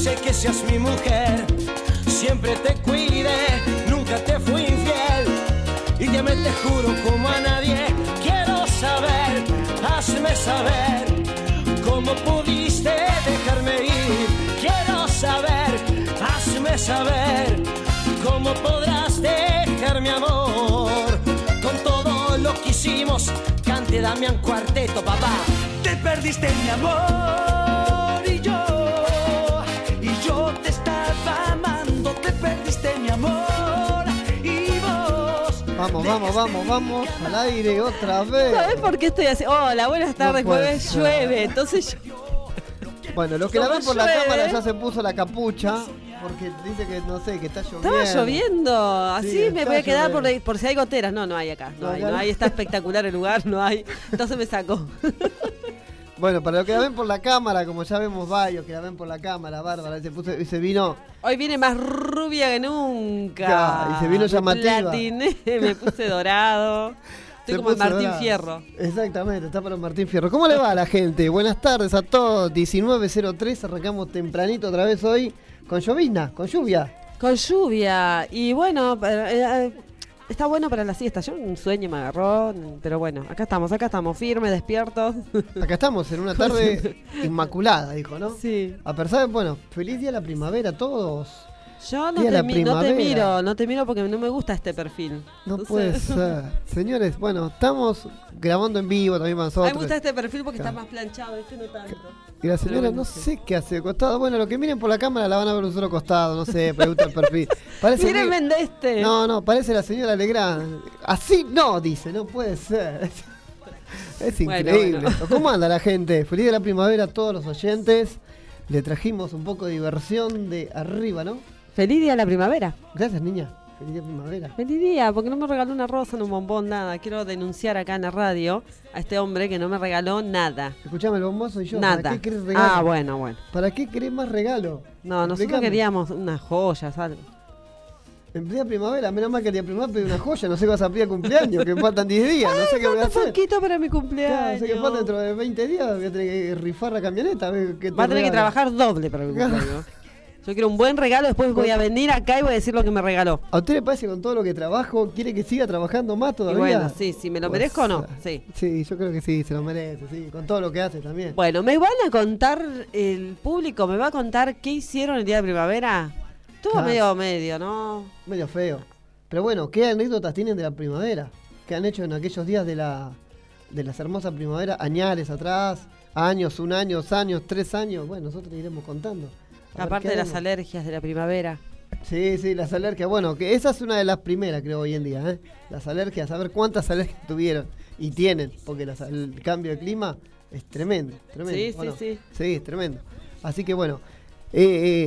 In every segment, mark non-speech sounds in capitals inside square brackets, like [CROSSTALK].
Quise que seas mi mujer. Siempre te cuide, nunca te fui infiel. Y ya me te juro como a nadie. Quiero saber, hazme saber cómo pudiste dejarme ir. Quiero saber, hazme saber cómo podrás dejar mi amor. Con todo lo que hicimos, cante Damián Cuarteto, papá. Te perdiste mi amor Vamos, vamos, vamos, vamos al aire otra vez. ¿Sabes por qué estoy así? Hola, buenas tardes, puede jueves ser. llueve, entonces yo... Bueno, lo que la ven por la cámara ya se puso la capucha porque dice que no sé, que está lloviendo. Estaba lloviendo, así Sí, me voy a quedar por, si hay goteras. No, no hay acá, no, No, hay, acá no no. hay, está espectacular el lugar, no hay. Entonces me saco. [LAUGHS] Bueno, para lo que la ven por la cámara, como ya vemos varios que la ven por la cámara, Bárbara, se, puso, y se vino. Hoy viene más rubia que nunca. Y se vino llamativa. platiné, [LAUGHS] me puse dorado. [LAUGHS] Estoy se como Martín. Fierro. Exactamente, está para Martín Fierro. ¿Cómo le va a la gente? [LAUGHS] Buenas tardes a todos. 19.03, arrancamos tempranito otra vez hoy con llovizna, con lluvia. Con lluvia. Y bueno, eh, eh, está bueno para la siesta. Yo un sueño me agarró, pero bueno, acá estamos, acá estamos, firmes, despiertos. [LAUGHS] Acá estamos en una tarde [LAUGHS] inmaculada, dijo, ¿no? Sí. A pesar de, bueno, feliz día de la primavera a todos. Yo no te, mi- no te miro, no te miro porque no me gusta este perfil. No Entonces- puede [LAUGHS] ser. Señores, bueno, estamos grabando en vivo también para A mí nosotros. me gusta este perfil porque Claro. está más planchado, este no tanto. Y la señora no sé qué hace de costado. Bueno, lo que miren por la cámara la van a ver un solo costado, no sé, gusta el perfil. Parece Mírenme mi- de este. No, no, parece la señora Legrand. Así no, dice, no puede ser. [LAUGHS] Es Bueno, increíble. bueno. ¿Cómo anda la gente? Feliz de la primavera a todos los oyentes. Le trajimos un poco de diversión de arriba, ¿no? Feliz día de la primavera. Gracias, niña. Feliz día primavera. Feliz día, porque no me regaló una rosa, ni un bombón, nada. Quiero denunciar acá en la radio a este hombre que no me regaló nada. Escuchame, el bombazo y yo. ¿Para nada. qué querés regalo? Ah, bueno, bueno. ¿Para qué querés más regalo? No, nosotros Explícame. queríamos unas joyas, algo. En plena primavera, menos mal que el día primavera pedí una joya, no sé qué vas a pedir a cumpleaños, que faltan 10 días, no sé qué voy a hacer. poquito para mi Claro, cumpleaños. no sé qué falta dentro de 20 días, voy a tener que rifar la camioneta. a ver qué te Va a tener que regalo. trabajar doble para mi Claro. cumpleaños. [LAUGHS] Yo quiero un buen regalo, después voy a venir acá y voy a decir lo que me regaló. ¿A usted le parece con todo lo que trabajo quiere que siga trabajando más Y todavía? bueno, sí, si me lo Pues, merezco o no. Sí. Sí, yo creo que sí, se lo merece, sí, con todo lo que hace también. Bueno, me van a contar, el público me va a contar qué hicieron el día de primavera. Estuvo Claro. medio medio, ¿no? Medio feo. Pero bueno, ¿qué anécdotas tienen de la primavera? ¿Qué han hecho en aquellos días de la de las hermosas primaveras? Añares atrás, años, un año, dos años, tres años. Bueno, nosotros iremos contando. Aparte de las alergias de la primavera. Sí, sí, las alergias. Bueno, que esa es una de las primeras, creo, hoy en día. ¿eh? Las alergias, a ver cuántas [LAUGHS] alergias tuvieron y tienen, porque las- el cambio de clima es tremendo. tremendo Sí, ¿o sí, no? sí. Sí, es tremendo. Así que bueno, eh,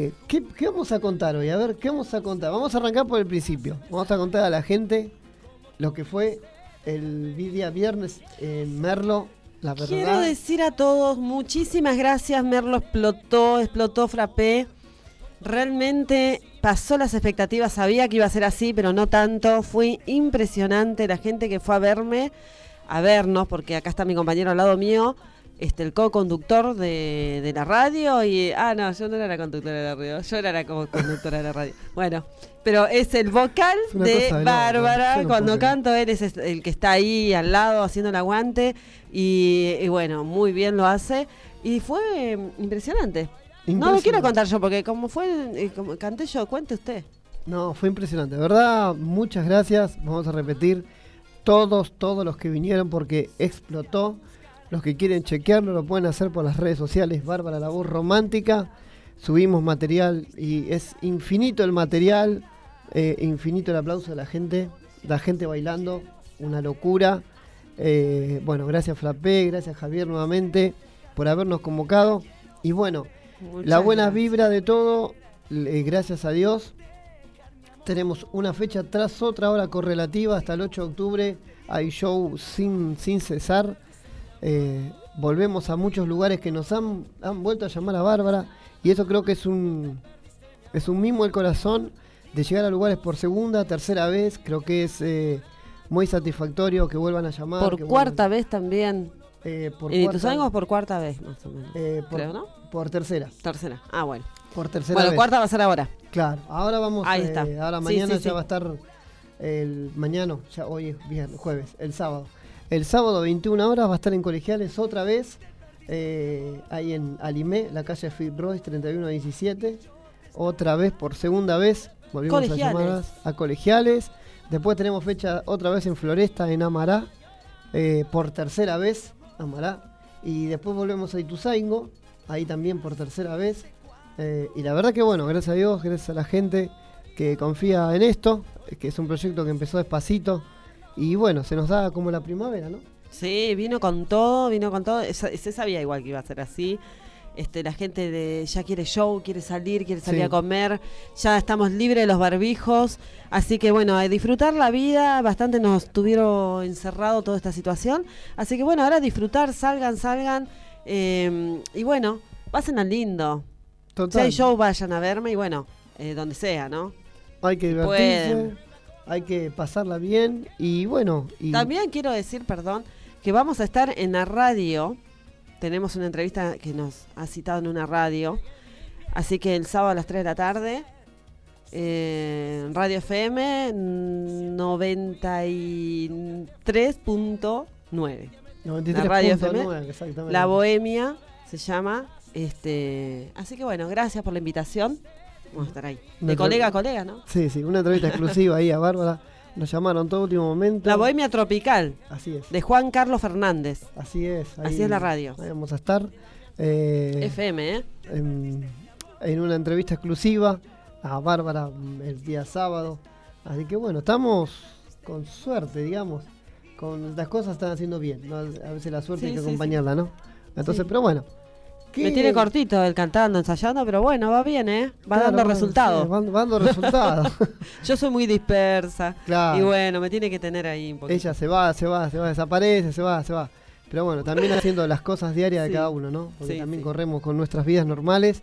eh, ¿qué, qué vamos a contar hoy? A ver, ¿qué vamos a contar? Vamos a arrancar por el principio. Vamos a contar a la gente lo que fue el día viernes en Merlo, Quiero decir a todos, muchísimas gracias, Merlo explotó, explotó Frappé. Realmente pasó las expectativas, sabía que iba a ser así, pero no tanto. Fue impresionante la gente que fue a verme, a vernos, porque acá está mi compañero al lado mío, este, el co-conductor de, de la radio. y Ah, no, yo no era la conductora de la radio, yo era la co-conductora de la radio. Bueno, pero es el vocal Es de Bárbara. no Cuando canto, él es el que está ahí al lado haciendo el aguante. Y, y bueno, muy bien lo hace. Y fue impresionante. No lo quiero contar yo, porque como fue, eh, como canté yo, cuente usted. No, fue impresionante. De verdad, muchas gracias. Vamos a repetir. Todos, todos los que vinieron porque explotó. Los que quieren chequearlo lo pueden hacer por las redes sociales. Bárbara La Voz Romántica. Subimos material y es infinito el material. eh, infinito el aplauso de la gente. La gente bailando. Una locura. Eh, bueno, gracias Frappé, gracias Javier nuevamente por habernos convocado. Y bueno, Muchas la buena gracias. vibra de todo, le- gracias a Dios. Tenemos una fecha tras otra hora correlativa hasta el 8 de octubre. Hay show sin, sin cesar. Eh, volvemos a muchos lugares que nos han, han vuelto a llamar a Bárbara. Y eso creo que es un, es un mimo del corazón de llegar a lugares por segunda, tercera vez. Creo que es eh, muy satisfactorio que vuelvan a llamar. Por cuarta vez también. Eh, por En cuarta- Ituzaingó por cuarta vez, más o menos. eh, por, creo, ¿no? por tercera. Tercera. Ah, bueno. Por tercera Bueno, vez. cuarta va a ser ahora. Claro, ahora vamos. Ahí eh, está. Ahora Sí, mañana sí, ya sí. va a estar el mañana, ya hoy es viernes, jueves, el sábado. El sábado 21 horas va a estar en colegiales otra vez, eh, ahí en Alimé, la calle Fitzroy 3117. Otra vez, por segunda vez, volvimos a llamar a colegiales. Después tenemos fecha otra vez en Floresta, en Amará, eh, por tercera vez, Amará. Y después volvemos a Ituzaingo, ahí también por tercera vez. Eh, y la verdad que bueno, gracias a Dios, gracias a la gente que confía en esto, que es un proyecto que empezó despacito. Y bueno, se nos da como la primavera, ¿no? Sí, vino con todo, vino con todo. Se, se sabía igual que iba a ser así. Este, la gente de, ya quiere show, quiere salir, quiere salir Sí. a comer. Ya estamos libres de los barbijos. Así que bueno, a disfrutar la vida. Bastante nos tuvieron encerrado toda esta situación. Así que bueno, ahora disfrutar, salgan, salgan. eh, y bueno, pasen al lindo. Si Total. hay show, vayan a verme y bueno, eh, donde sea, ¿no? Hay que divertirse, Pueden. Hay que pasarla bien. Y bueno, y También quiero decir, perdón, que vamos a estar en la radio. Tenemos una entrevista que nos ha citado en una radio. Así que el sábado a las 3 de la tarde, eh, Radio FM 93.9. 93.9, la radio FM, exactamente. La Bohemia se llama. Este, así que bueno, gracias por la invitación. Vamos a estar ahí. Una De colega a colega, ¿no? Sí, sí, una entrevista exclusiva ahí a Bárbara. Nos llamaron todo último momento. La Bohemia Tropical, Así es. de Juan Carlos Fernández. Así es. Así es la radio. Ahí vamos a estar. eh, FM, ¿eh? en, en una entrevista exclusiva a Bárbara mm, el día sábado. Así que bueno, estamos con suerte, digamos. Con las cosas están haciendo bien. ¿no? A veces la suerte Sí, hay que sí, acompañarla, ¿no? Entonces, pero bueno. ¿Qué- Me tiene cortito el cantando, ensayando, pero bueno, va bien, ¿eh? Va Claro, dando resultados. sí, va, va dando resultados. [LAUGHS] Yo soy muy dispersa. Claro. Y bueno, me tiene que tener ahí un poquito. Ella se va, se va, se va, desaparece, se va, se va. Pero bueno, también haciendo las cosas diarias Sí. de cada uno, ¿no? Porque Sí, también corremos con nuestras vidas normales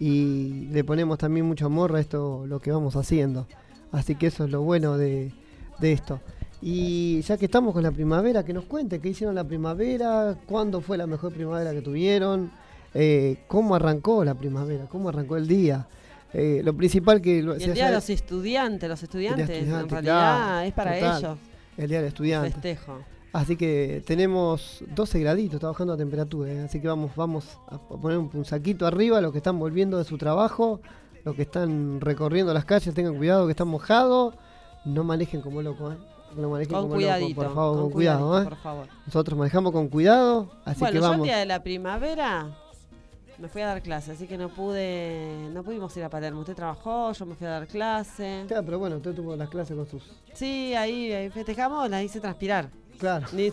y le ponemos también mucho amor a esto, lo que vamos haciendo. Así que eso es lo bueno de, de esto. Y ya que estamos con la primavera, que nos cuente qué hicieron la primavera, cuándo fue la mejor primavera que tuvieron, eh, cómo arrancó la primavera, cómo arrancó el día. Eh, lo principal que lo, y el día de los estudiantes, los estudiantes, en realidad claro, es para total. ellos. el día del estudiante. Festejo. Así que tenemos 12 graditos, está bajando la temperatura, ¿eh? así que vamos, vamos a poner un, saquito arriba, los que están volviendo de su trabajo, los que están recorriendo las calles, tengan cuidado que están mojados, no manejen como locos, ¿eh? no manejen Con como cuidadito. locos, por favor, con, con cuidado, ¿eh? por favor. Nosotros manejamos con cuidado, así bueno, que yo el vamos. día de la primavera me fui a dar clase, así que no pude, no pudimos ir a Palermo. Usted trabajó, yo me fui a dar clase. Claro, pero bueno, usted tuvo las clases con sus. Sí, ahí, ahí festejamos, la hice transpirar. Claro, Ni,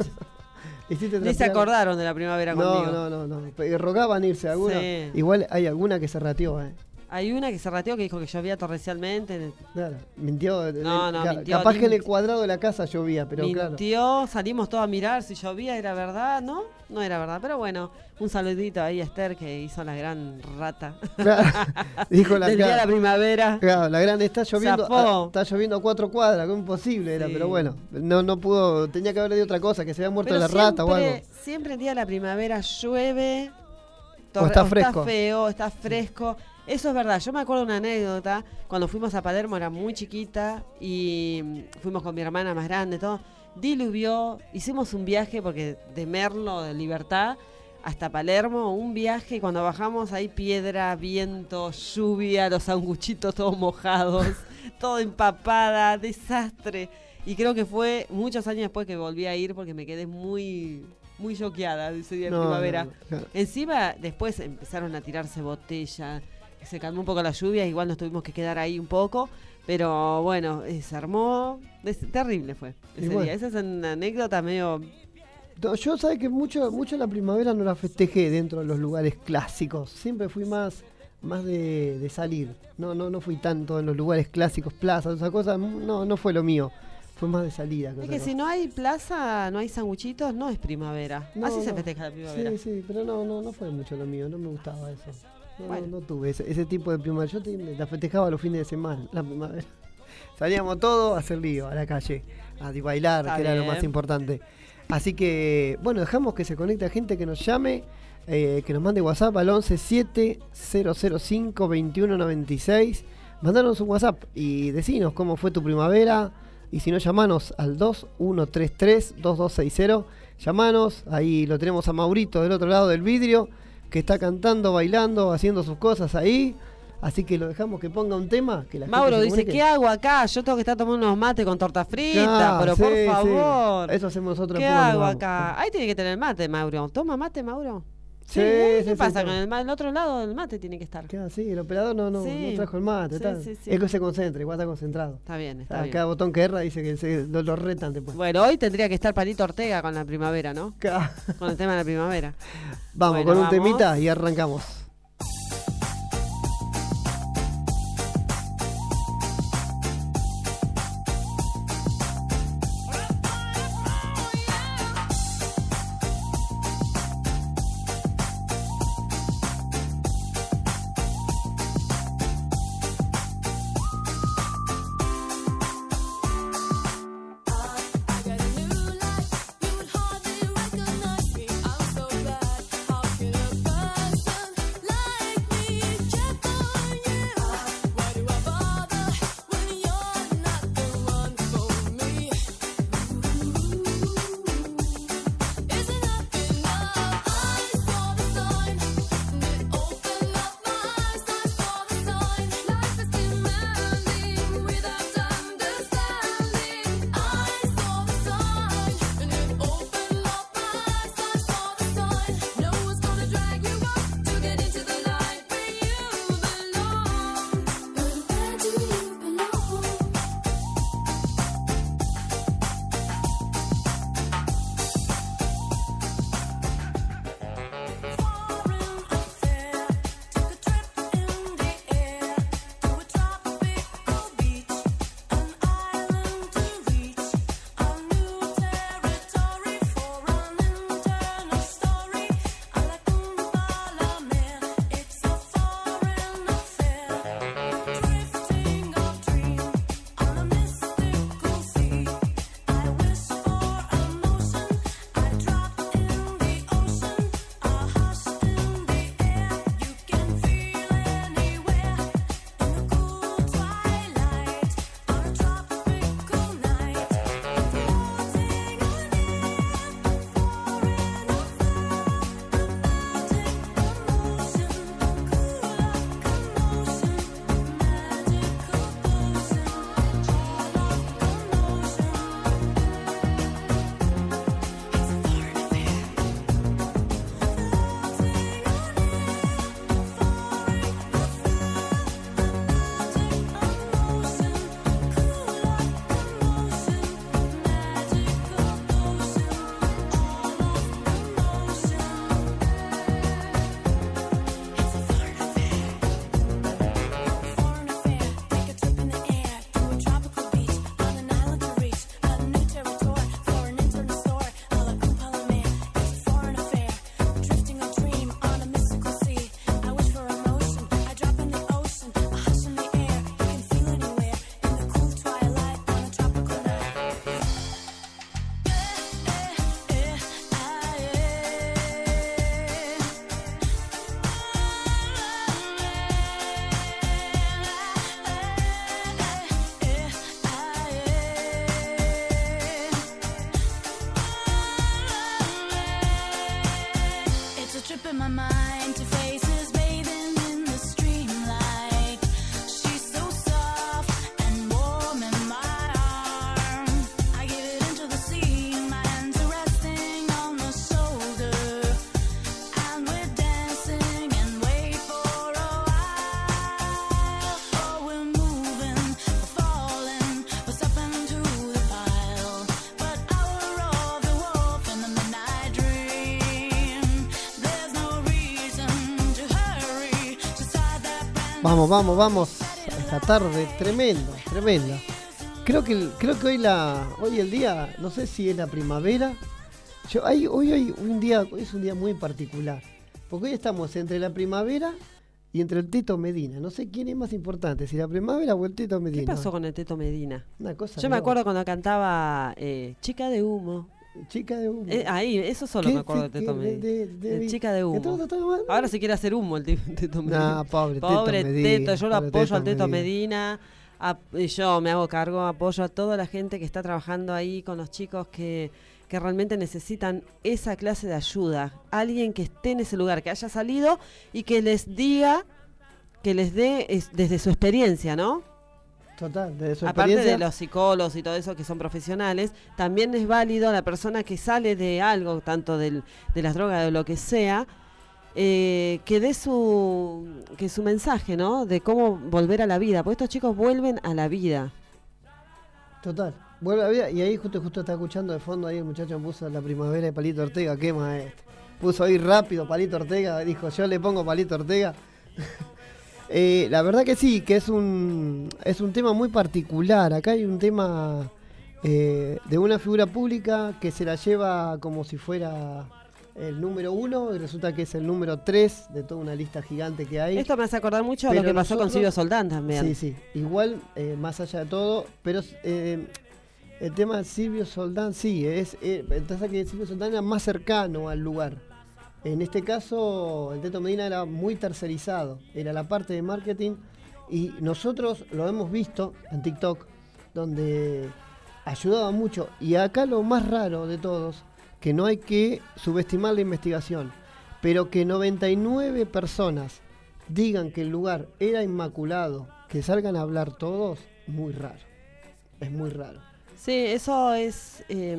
se [LAUGHS] acordaron de la primavera No, conmigo. no, no, no. Pe- Rogaban irse alguna. Sí. Igual hay alguna que se rateó, ¿eh? Hay una que se rateó que dijo que llovía torrencialmente. Claro, mintió. No, no, Claro, mintió, Capaz que en el cuadrado de la casa llovía, pero claro. mintió, salimos todos a mirar si llovía, era verdad, ¿no? No era verdad, pero bueno, un saludito ahí a Esther que hizo la gran rata Claro, [LAUGHS] dijo la del día de la primavera. Claro, la grande está lloviendo, a- está lloviendo a cuatro cuadras, que imposible era, Sí. pero bueno, no no pudo, tenía que haberle de otra cosa, que se había muerto Pero la rata o algo. Siempre el día de la primavera llueve, O está fresco. está feo, está fresco. Eso es verdad. Yo me acuerdo una anécdota. Cuando fuimos a Palermo era muy chiquita y fuimos con mi hermana más grande, todo. Diluvió, hicimos un viaje porque de Merlo, de Libertad, hasta Palermo, un viaje y cuando bajamos hay piedra, viento, lluvia, los sanguchitos todos mojados, [LAUGHS] todo empapada, desastre. Y creo que fue muchos años después que volví a ir porque me quedé muy, muy choqueada de ese día de No, primavera. no, no, claro. Encima, después empezaron a tirarse botellas, se calmó un poco la lluvia, igual nos tuvimos que quedar ahí un poco, pero bueno, se armó, es, terrible fue ese bueno. día. Esa es una anécdota medio... No, Yo sabes que mucho, mucho la primavera no la festejé dentro de los lugares clásicos. Siempre fui más, más de, de salir. No, no, no fui tanto en los lugares clásicos, plazas, esas cosas. No, no fue lo mío. Fue más de salida. Es que si no hay plaza, no hay sanguchitos, no es primavera. No, Así se festeja la primavera. Sí, sí, pero no, no, no fue mucho lo mío, no me gustaba eso. No, Bueno. no, no tuve ese, ese tipo de primavera. Yo te- la festejaba los fines de semana, la primavera. [LAUGHS] Salíamos todos a hacer lío a la calle, a bailar, Está que era lo más importante. Así que, bueno, dejamos que se conecte a gente que nos llame, eh, que nos mande WhatsApp al 1170052196. Mandanos un WhatsApp y decinos cómo fue tu primavera. Y si no, llamanos al 2133-2260. Llamanos, ahí lo tenemos a Maurito del otro lado del vidrio, que está cantando, bailando, haciendo sus cosas ahí. Así que lo dejamos que ponga un tema. Que la Mauro dice. ¿qué hago acá? Yo tengo que estar tomando unos mates con torta frita, Claro, pero sí, por sí. favor. Eso hacemos nosotros. ¿Qué hago acá? Ahí tiene que tener mate, Mauro. ¿Toma mate, Mauro? Sí, sí, ¿Qué sí, pasa? Con el, el otro lado del mate tiene que estar. Queda así, el operador no, no, Sí. no trajo el mate. Sí, está. sí, sí. Es que se concentre, igual está concentrado. Está bien, está bien. Cada botón que erra dice que se, lo, lo retan después. Bueno, hoy tendría que estar Palito Ortega con la primavera, ¿no? Con el tema de la primavera. [LAUGHS] Vamos Bueno, con un vamos. temita y arrancamos. Vamos, vamos, vamos. Esta tarde, tremendo, tremenda. Creo que, creo que hoy la, hoy el día, no sé si es la primavera. Yo, hay, hoy, hoy un día, hoy es un día muy particular. Porque hoy estamos entre la primavera y entre el Tito Medina. No sé quién es más importante, si la primavera o el ¿Qué Medina. pasó con el Teto Medina? Una cosa Yo me acuerdo cuando cantaba eh, Chica de humo. Chica de humo. Eh, ahí, eso solo me acuerdo de Teto que Medina. de- de- El de- chica de humo. Ahora se quiere hacer humo el Teto [LAUGHS] Medina. Nah, pobre Teto Pobre Medina, Teto, yo lo apoyo Teto al Teto Medina. Y yo me hago cargo, apoyo a toda la gente que está trabajando ahí con los chicos que, que realmente necesitan esa clase de ayuda. Alguien que esté en ese lugar, que haya salido y que les diga, que les dé es- desde su experiencia, ¿no? Total, de su Aparte de los psicólogos y todo eso que son profesionales, también es válido la persona que sale de algo, tanto del- de las drogas o de lo que sea, eh, que dé su, que su mensaje, ¿no? De cómo volver a la vida, porque estos chicos vuelven a la vida. Total. Vuelve a la vida. Y ahí justo justo está escuchando de fondo ahí el muchacho puso la primavera de Palito Ortega. Qué maestro. Puso ahí rápido Palito Ortega. Dijo, yo le pongo Palito Ortega. [LAUGHS] Eh, la verdad que sí, que es un, es un tema muy particular. Acá hay un tema eh, de una figura pública que se la lleva como si fuera el número uno y resulta que es el número tres de toda una lista gigante que hay. Esto me hace acordar mucho a lo Pero que pasó con Silvio Soldán también. Sí, sí. Igual, eh, más allá de todo, pero eh, el tema de Silvio Soldán, sí, es eh, pasa que Silvio Soldán era más cercano al lugar. En este caso, el Teto Medina era muy tercerizado, era la parte de marketing y nosotros lo hemos visto en TikTok, donde ayudaba mucho. Y acá lo más raro de todos, que no hay que subestimar la investigación, pero que 99 personas digan que el lugar era inmaculado, que salgan a hablar todos, muy raro. Es muy raro. Sí, eso es, eh,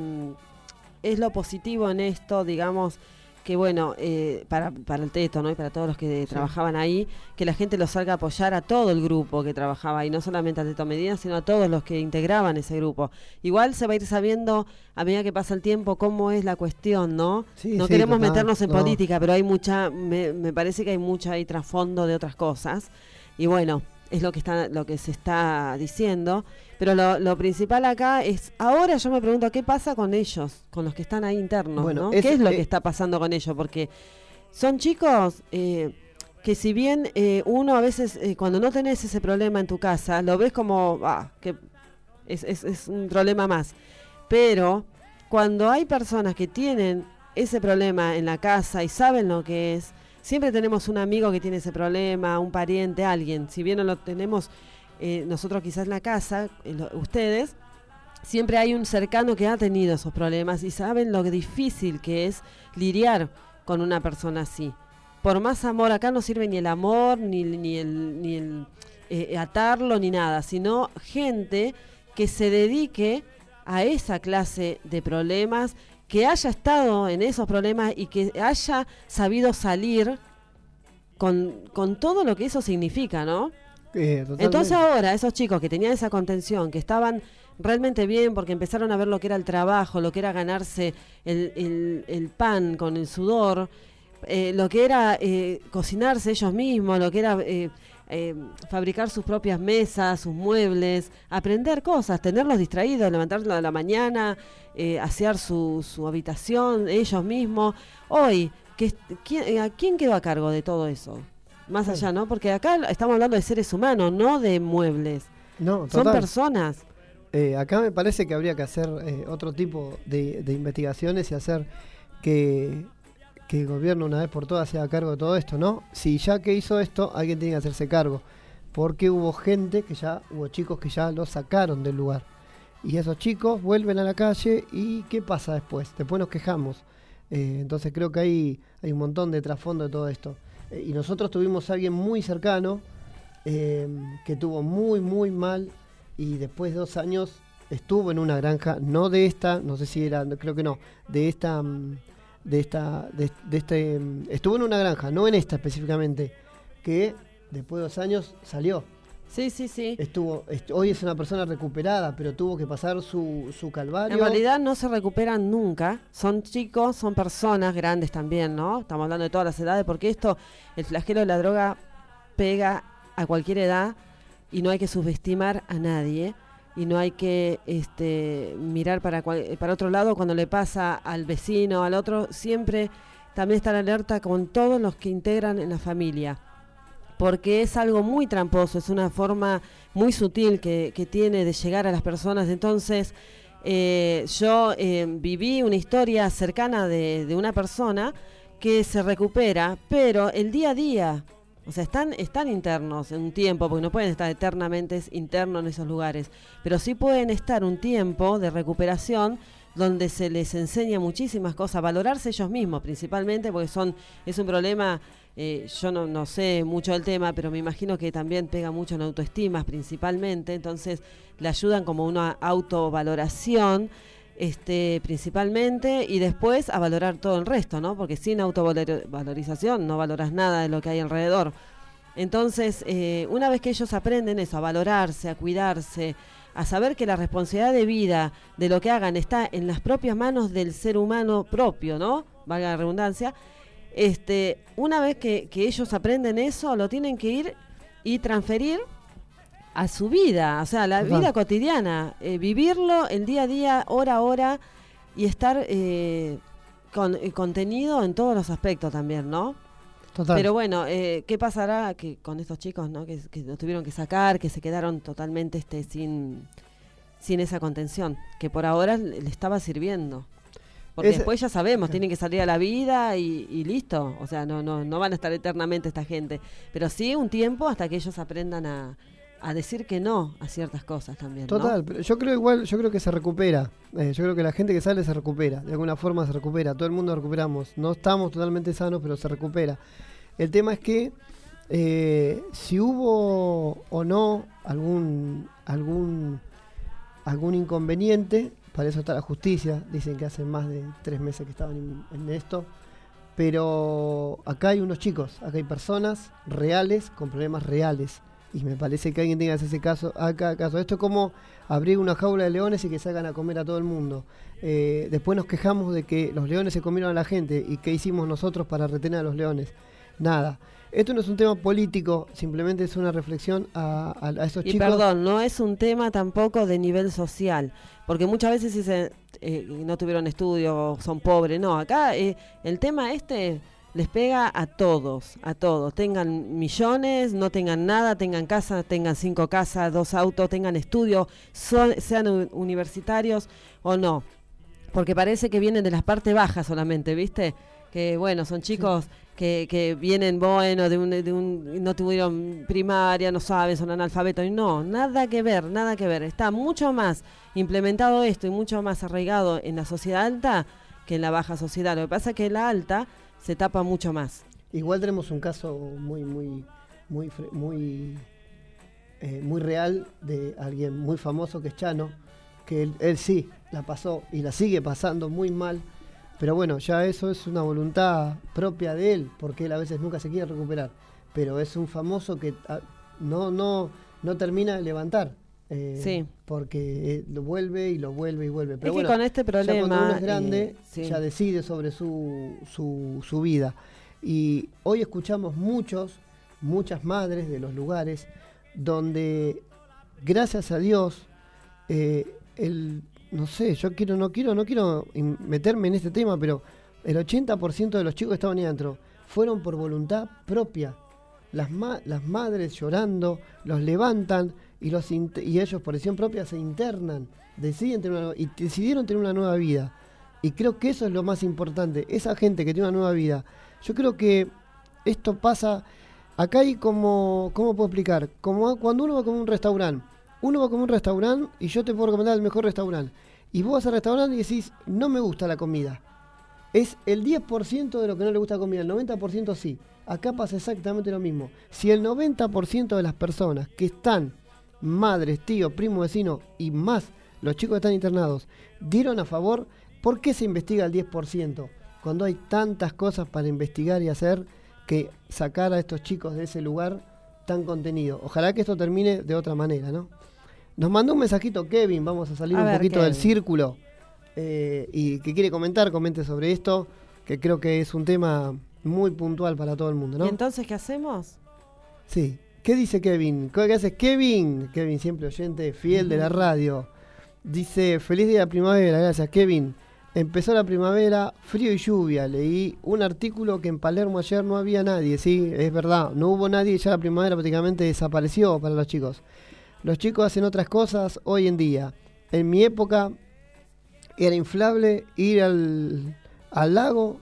es lo positivo en esto, digamos, que bueno, eh, para, para el Teto, ¿no? Y para todos los que trabajaban ahí, que la gente los salga a apoyar a todo el grupo que trabajaba ahí, no solamente a Teto Medina, sino a todos los que integraban ese grupo. Igual se va a ir sabiendo a medida que pasa el tiempo cómo es la cuestión, ¿no? Sí, no sí, queremos total, meternos en no. política, pero hay mucha, me, me parece que hay mucha ahí trasfondo de otras cosas. Y bueno, es lo que está, lo que se está diciendo. Pero lo, lo principal acá es, ahora yo me pregunto, ¿qué pasa con ellos, con los que están ahí internos? Bueno, ¿no? es- ¿Qué es lo eh, que está pasando con ellos? Porque son chicos eh, que si bien eh, uno a veces, cuando no tenés ese problema en tu casa, lo ves como, ah, que es, es- es un problema más. Pero cuando hay personas que tienen ese problema en la casa y saben lo que es, siempre tenemos un amigo que tiene ese problema, un pariente, alguien. Si bien no lo tenemos eh, nosotros quizás en la casa, eh, ustedes, siempre hay un cercano que ha tenido esos problemas y saben lo difícil que es lidiar con una persona así. Por más amor, acá no sirve ni el amor, ni, ni el, ni el eh, atarlo, ni nada, sino gente que se dedique a esa clase de problemas, que haya estado en esos problemas y que haya sabido salir con, con todo lo que eso significa, ¿no? Eh. Entonces ahora esos chicos que tenían esa contención, que estaban realmente bien porque empezaron a ver lo que era el trabajo, lo que era ganarse el, el- el pan con el sudor, eh, lo que era eh, cocinarse ellos mismos, lo que era eh, eh, fabricar sus propias mesas, sus muebles, aprender cosas, tenerlos distraídos, levantarlos a la mañana, eh, asear su, su habitación ellos mismos. Hoy, ¿quién, ¿a quién quedó a cargo de todo eso? Más allá, ¿no? Porque acá estamos hablando de seres humanos, no de muebles. no, Son personas. Eh, acá me parece que habría que hacer eh, otro tipo de, de investigaciones y hacer que, que el gobierno una vez por todas se haga cargo de todo esto, ¿no? Si ya que hizo esto, alguien tiene que hacerse cargo. Porque hubo gente que ya, hubo chicos que ya lo sacaron del lugar. Y esos chicos vuelven a la calle y ¿qué pasa después? Después nos quejamos. Eh, entonces creo que hay, hay un montón de trasfondo de todo esto. Eh, y nosotros tuvimos a alguien muy cercano eh, que tuvo muy, muy mal y después de dos años estuvo en una granja, no de esta, no sé si era, creo que no, de esta, mm, de esta, de, de este, mm, estuvo en una granja, no en esta específicamente, que después de dos años salió. Sí, sí, sí. Estuvo, est- hoy es una persona recuperada, pero tuvo que pasar su, su calvario. En realidad no se recuperan nunca. Son chicos, son personas grandes también, ¿no? Estamos hablando de todas las edades, porque esto, el flagelo de la droga pega a cualquier edad y no hay que subestimar a nadie y no hay que este, mirar para, cual- para otro lado cuando le pasa al vecino, al otro. Siempre también estar alerta con todos los que integran en la familia. porque es algo muy tramposo, es una forma muy sutil que, que tiene de llegar a las personas. Entonces, Eh, yo eh, viví una historia cercana de, de una persona que se recupera, pero el día a día, o sea, están, están internos en un tiempo, porque no pueden estar eternamente internos en esos lugares, pero sí pueden estar un tiempo de recuperación donde se les enseña muchísimas cosas, valorarse ellos mismos principalmente, porque son es un problema, eh, yo no, no sé mucho del tema, pero me imagino que también pega mucho en autoestima principalmente, entonces le ayudan como una autovaloración este, principalmente y después a valorar todo el resto, ¿no? Porque sin autovalorización no valoras nada de lo que hay alrededor. Entonces, eh, una vez que ellos aprenden eso, a valorarse, a cuidarse, a saber que la responsabilidad de vida de lo que hagan está en las propias manos del ser humano propio, ¿no? Valga la redundancia. Este, una vez que, que ellos aprenden eso, lo tienen que ir y transferir a su vida, o sea, la vida cotidiana, eh, vivirlo el día a día, hora a hora y estar eh, con eh, contenido en todos los aspectos también, ¿no? Total. Pero bueno, eh, ¿qué pasará que con estos chicos, ¿no? Que, que lo tuvieron que sacar, que se quedaron totalmente este sin sin esa contención, que por ahora le estaba sirviendo. Porque después ya sabemos, tienen que salir a la vida y, y listo. O sea, no, no, no van a estar eternamente esta gente. Pero sí un tiempo hasta que ellos aprendan a, a decir que no a ciertas cosas también. Total, pero yo creo igual, yo creo que se recupera. Eh, yo creo que la gente que sale se recupera, de alguna forma se recupera. Todo el mundo recuperamos. No estamos totalmente sanos, pero se recupera. El tema es que eh, si hubo o no algún algún algún inconveniente, para eso está la justicia. Dicen que hace más de tres meses que estaban en esto. Pero acá hay unos chicos, acá hay personas reales con problemas reales. Y me parece que alguien tenga que hacer ese caso, acá caso. Esto es como abrir una jaula de leones y que salgan a comer a todo el mundo. Eh, después nos quejamos de que los leones se comieron a la gente y qué hicimos nosotros para retener a los leones. Nada. Esto no es un tema político, simplemente es una reflexión a, a, a esos Y chicos. perdón, no es un tema tampoco de nivel social, porque muchas veces dicen eh, no tuvieron estudio, son pobres. No, acá eh, el tema este les pega a todos, a todos. Tengan millones, no tengan nada, tengan casa, tengan cinco casas, dos autos, tengan estudio, son- sean universitarios o no. Porque parece que vienen de las partes bajas solamente, ¿viste? Que bueno, son chicos que, que vienen, bueno, de un, de un, no tuvieron primaria, no saben, son analfabetos. Y no, nada que ver, nada que ver. Está mucho más implementado esto y mucho más arraigado en la sociedad alta que en la baja sociedad. Lo que pasa es que la alta se tapa mucho más. Igual tenemos un caso muy, muy, muy, muy, eh, muy real de alguien muy famoso que es Chano, que él, él sí la pasó y la sigue pasando muy mal, pero bueno, ya eso es una voluntad propia de él, porque él a veces nunca se quiere recuperar, pero es un famoso que ah, no, no, no termina de levantar. Eh, Sí. Porque eh, lo vuelve y lo vuelve y vuelve. Pero es que bueno, con este ya cuando problema... uno es grande, eh, sí. ya decide sobre su, su, su vida. Y hoy escuchamos muchos, muchas madres de los lugares donde, gracias a Dios, eh, el, no sé, yo quiero, no quiero, no quiero meterme en este tema, pero el 80% de los chicos que estaban ahí adentro fueron por voluntad propia. Las, ma- las madres llorando, los levantan y, ellos por decisión propia se internan, deciden tener una, y decidieron tener una nueva vida. Y creo que eso es lo más importante. Esa gente que tiene una nueva vida. Yo creo que esto pasa. Acá hay como. ¿Cómo puedo explicar? Como cuando uno va a un restaurante. Uno va a un restaurante y yo te puedo recomendar el mejor restaurante. Y vos vas al restaurante y decís, no me gusta la comida. Es el 10% de lo que no le gusta la comida, el 90% sí. Acá pasa exactamente lo mismo. Si el 90% de las personas que están, madres, tíos, primos, vecinos y más los chicos que están internados, dieron a favor, ¿por qué se investiga el 10%? Cuando hay tantas cosas para investigar y hacer que sacar a estos chicos de ese lugar tan contenido. Ojalá que esto termine de otra manera, ¿no? Nos mandó un mensajito Kevin, vamos a salir A un ver, poquito del círculo. eh, y que quiere comentar, comente sobre esto, que creo que es un tema muy puntual para todo el mundo, ¿no? ¿Y entonces qué hacemos? Sí. ¿Qué dice Kevin? ¿Qué hace Kevin? Kevin, siempre oyente, fiel de la radio. Dice, feliz día de la primavera, gracias Kevin. Empezó la primavera, frío y lluvia. Leí un artículo que en Palermo ayer no había nadie, sí, es verdad. No hubo nadie y ya la primavera prácticamente desapareció para los chicos. Los chicos hacen otras cosas hoy en día. En mi época era inflable ir al, al lago,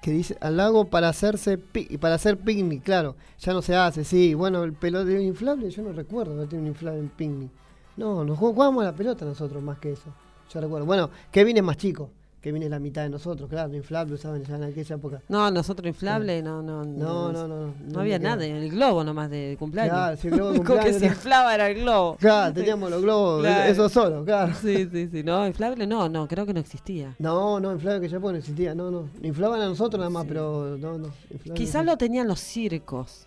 que dice, al lago para hacerse pi- para hacer picnic, claro, ya no se hace, sí, bueno, el pelotero inflable, yo no recuerdo que tiene un inflable en picnic. No, nos jug- jugábamos a la pelota nosotros más que eso. Yo recuerdo. Bueno, Kevin es más chico, Kevin es la mitad de nosotros, claro, inflable usaban ya en aquella época. No, nosotros inflable, no, no. No, no, no. No, no había nada, el globo nomás de cumpleaños. Claro, sí, el globo [LAUGHS] de Con que cumpleaños, se inflaba era el globo. Claro, teníamos los globos, [LAUGHS] Claro. eso solo, claro. Sí, sí, sí. No, inflable no, no, creo que no existía. No, no, inflable que ya no existía, no, no. Inflaban a nosotros nada más, Sí. pero no, no. Quizás no. lo tenían los circos.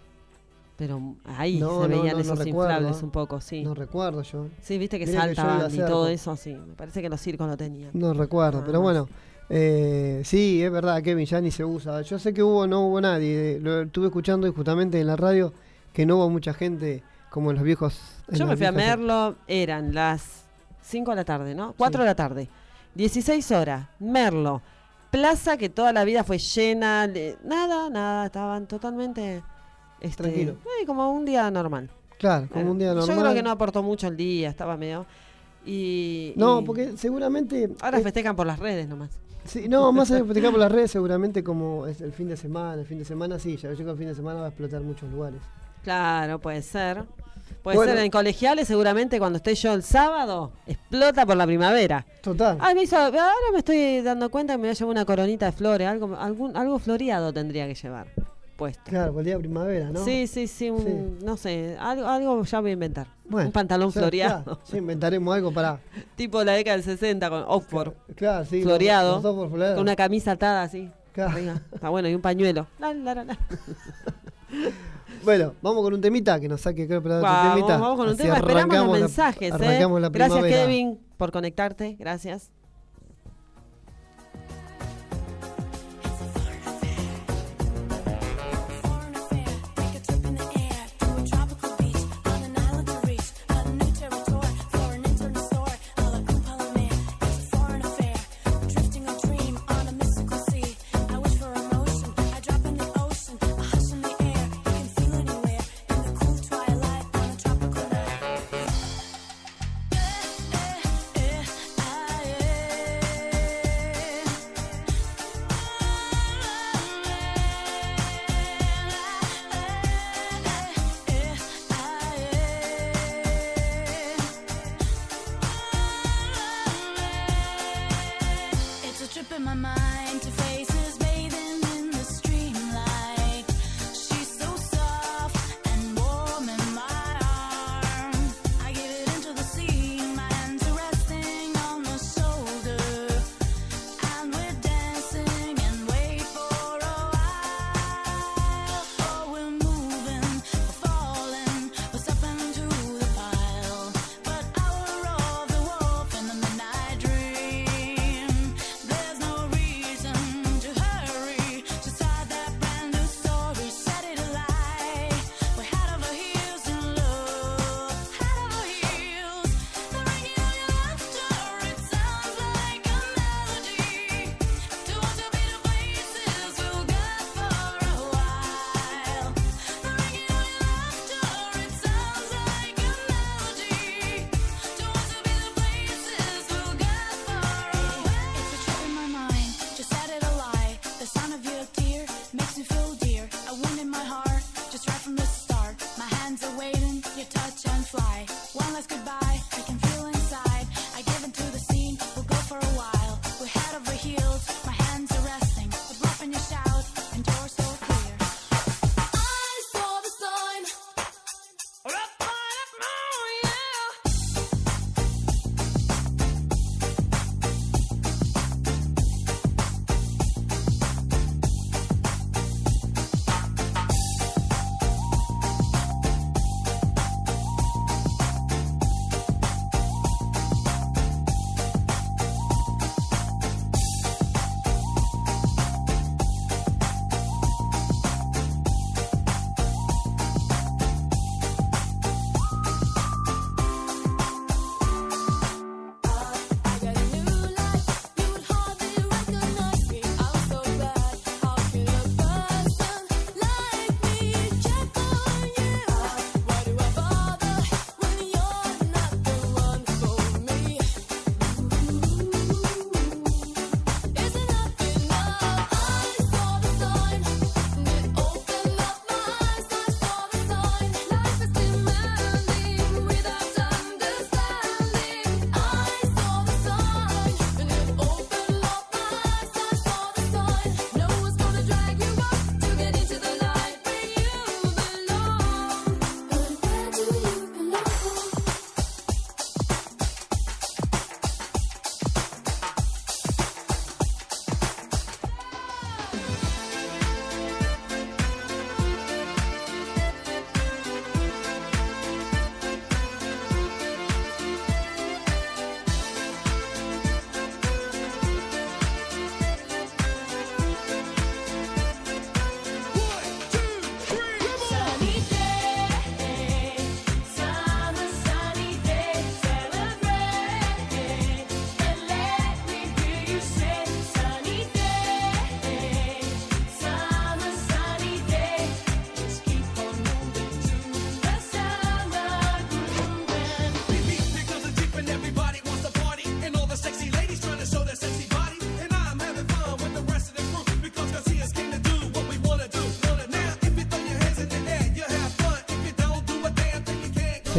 Pero ahí No, se no, veían no, no esos inflables un poco, sí. No recuerdo yo. sí, viste que iba saltaban y todo ¿no? eso, sí. Me parece que los circos lo tenían. No recuerdo, pero bueno. eh, sí, es verdad, Kevin, ya ni se usa. Yo sé que hubo, no hubo nadie. Lo estuve escuchando y justamente en la radio que no hubo mucha gente como en los viejos. en Yo me fui a Merlo, eran las 5 de la tarde, ¿no? 4 Sí. de la tarde. 16 horas, Merlo. Plaza que toda la vida fue llena, le- nada, nada, estaban totalmente... Este, Tranquilo. eh, como un día normal. Claro, como un día Yo normal. creo que no aportó mucho el día, estaba medio... Y, No, y porque seguramente. Ahora eh, festejan por las redes nomás. sí, no, más allá de [LAUGHS] festejar por las redes, seguramente como es el fin de semana. El fin de semana sí, ya yo que el fin de semana va a explotar muchos lugares. Claro, puede ser. Puede Bueno. ser en colegiales, seguramente cuando esté yo el sábado, explota por la primavera. Total. Ay, me hizo, ahora me estoy dando cuenta que me voy a llevar una coronita de flores, algo, algún, algo floreado tendría que llevar puesto. Claro, el día de primavera, ¿no? Sí, sí, sí, un- Sí. no sé, algo, algo ya voy a inventar. Bueno, un pantalón floreado, claro, sí, inventaremos algo para. [LAUGHS] tipo la década del 60 con Oxford, Claro, sí. floreado, los con una camisa atada así. Claro. Está bueno, y un pañuelo. [LAUGHS] La, la, la, la. Bueno, vamos con un temita que nos saque, creo, pero Vamos, temita. vamos con un Así tema, esperamos los mensajes. ¿eh? Gracias primavera. Kevin por conectarte, gracias.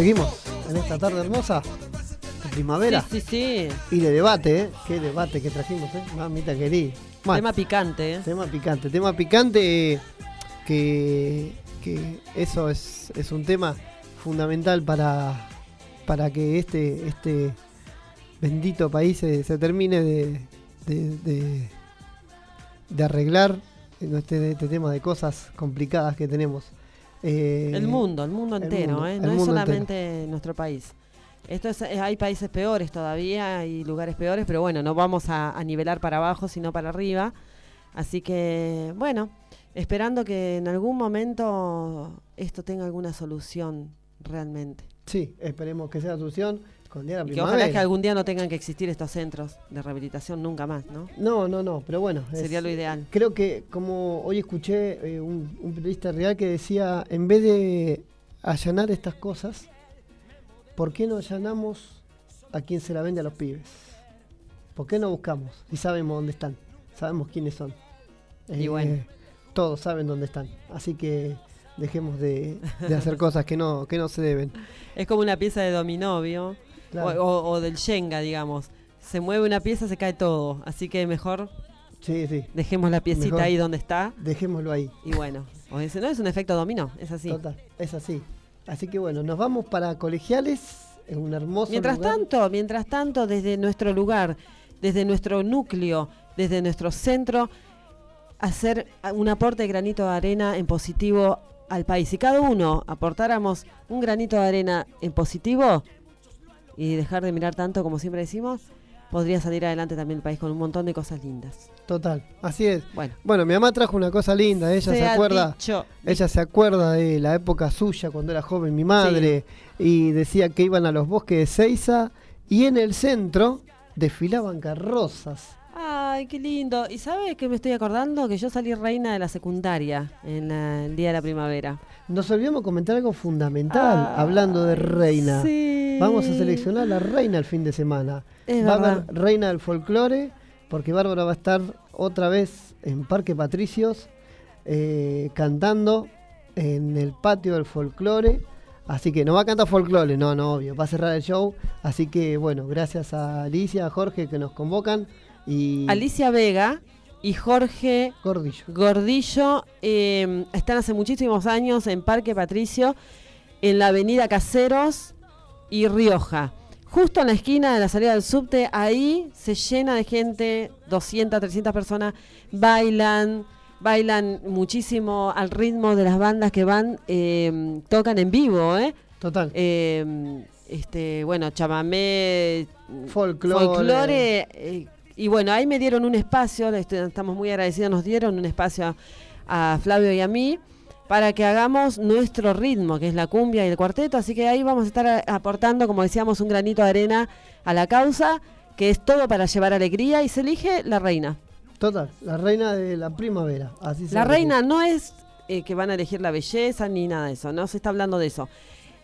Seguimos en esta tarde hermosa de primavera Sí, sí, sí. y de debate, ¿eh? Qué debate que trajimos, ¿eh? Mamita querida. Tema picante, ¿eh? tema picante, tema picante que, que eso es, es un tema fundamental para, para que este, este bendito país se, se termine de, de, de- de arreglar este, este tema de cosas complicadas que tenemos. Eh, El mundo, el mundo el entero, mundo, ¿eh? No es solamente nuestro país. Esto es, eh, hay países peores todavía, hay lugares peores, pero bueno, no vamos a, a nivelar para abajo, sino para arriba. Así que, bueno, esperando que en algún momento esto tenga alguna solución realmente. Sí, esperemos que sea la solución con Y que ojalá que algún día no tengan que existir estos centros de rehabilitación nunca más, ¿no? No, no, no, pero bueno. es- Sería lo ideal. Creo que como hoy escuché eh, un, un periodista real que decía, en vez de allanar estas cosas, ¿por qué no allanamos a quien se la vende a los pibes? ¿Por qué no buscamos? Si sabemos dónde están, sabemos quiénes son. Eh, Y bueno. Todos saben dónde están. Así que dejemos de, de hacer cosas que no, que no se deben. [LAUGHS] Es como una pieza de dominó, ¿vio? Claro. O, o- o del Shenga, digamos. Se mueve una pieza, se cae todo. Así que mejor Sí, sí. dejemos la piecita Mejor. ahí donde está. Dejémoslo ahí. Y bueno, o ese no es un efecto dominó, es así. Total, es así. Así que bueno, nos vamos para colegiales, en un hermoso Mientras lugar. tanto, mientras tanto, desde nuestro lugar, desde nuestro núcleo, desde nuestro centro, hacer un aporte de granito de arena en positivo al país. Si cada uno aportáramos un granito de arena en positivo y dejar de mirar tanto como siempre decimos, podría salir adelante también el país con un montón de cosas lindas. Total, así es. Bueno, Bueno, mi mamá trajo una cosa linda, ella se, acuerda, dicho- ella se acuerda de la época suya cuando era joven mi madre y decía que iban a los bosques de Ceiza y en el centro desfilaban carrozas. Ay, qué lindo. ¿Y sabe que me estoy acordando? Que yo salí reina de la secundaria en la- el día de la primavera. Nos olvidamos comentar algo fundamental Ah, hablando de reina. sí. Vamos a seleccionar la reina el fin de semana. Es va a verdad. haber reina del folclore, porque Bárbara va a estar otra vez en Parque Patricios eh, cantando en el patio del folclore. Así que no va a cantar folclore, no, no, obvio, va a cerrar el show. Así que bueno, gracias a Alicia, a Jorge que nos convocan y Alicia Vega y Jorge Gordillo. Gordillo eh, están hace muchísimos años en Parque Patricio, en la avenida Caseros y Rioja. Justo en la esquina de la salida del subte, ahí se llena de gente, 200, 300 personas, bailan, bailan muchísimo al ritmo de las bandas que van, eh, tocan en vivo, ¿eh? Total. Eh, este, bueno, chamamé, Folclore. folclore, eh, y bueno, ahí me dieron un espacio, estamos muy agradecidos, nos dieron un espacio a, a Flavio y a mí para que hagamos nuestro ritmo, que es la cumbia y el cuarteto, así que ahí vamos a estar aportando, como decíamos, un granito de arena a la causa, que es todo para llevar alegría y se elige la reina. Total, la reina de la primavera. Así se La reina no es eh, que van a elegir la belleza ni nada de eso, no se está hablando de eso,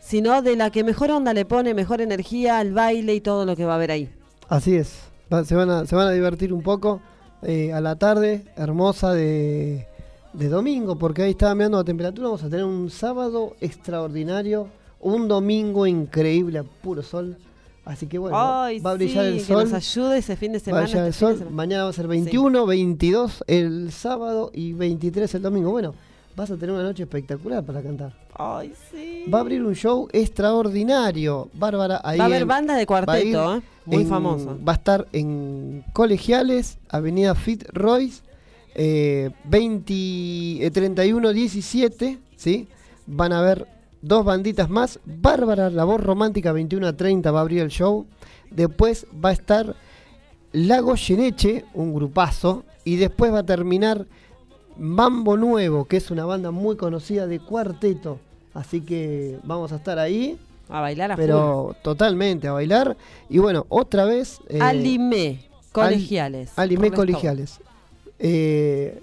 sino de la que mejor onda le pone, mejor energía al baile y todo lo que va a haber ahí. Así es. Va- se, van a, se van a divertir un poco eh, a la tarde hermosa de, de domingo, porque ahí estaba mirando la temperatura. Vamos a tener un sábado extraordinario, un domingo increíble a puro sol. Así que bueno, Ay, va a brillar sí, el que sol. nos ayude ese fin de Va a semana. brillar el este sol. semana. Mañana va a ser 21, 22 el sábado y 23 el domingo. Bueno, vas a tener una noche espectacular para cantar. Ay, sí. Va a abrir un show extraordinario. Bárbara, ahí Va a haber en- banda de cuarteto, ¿eh? Muy en- famoso. Va a estar en Colegiales, Avenida Fit Royce, eh, 20, eh, 31 17, ¿sí? Van a haber dos banditas más. Bárbara, la voz romántica, 21 a 30 va a abrir el show. Después va a estar Lago Yeneche, un grupazo. Y después va a terminar Mambo Nuevo, que es una banda muy conocida de cuarteto. Así que vamos a estar ahí, A bailar a full. pero totalmente a bailar. Y bueno, otra vez. eh, Alimé, colegiales. Alimé Por resto. Colegiales. Eh,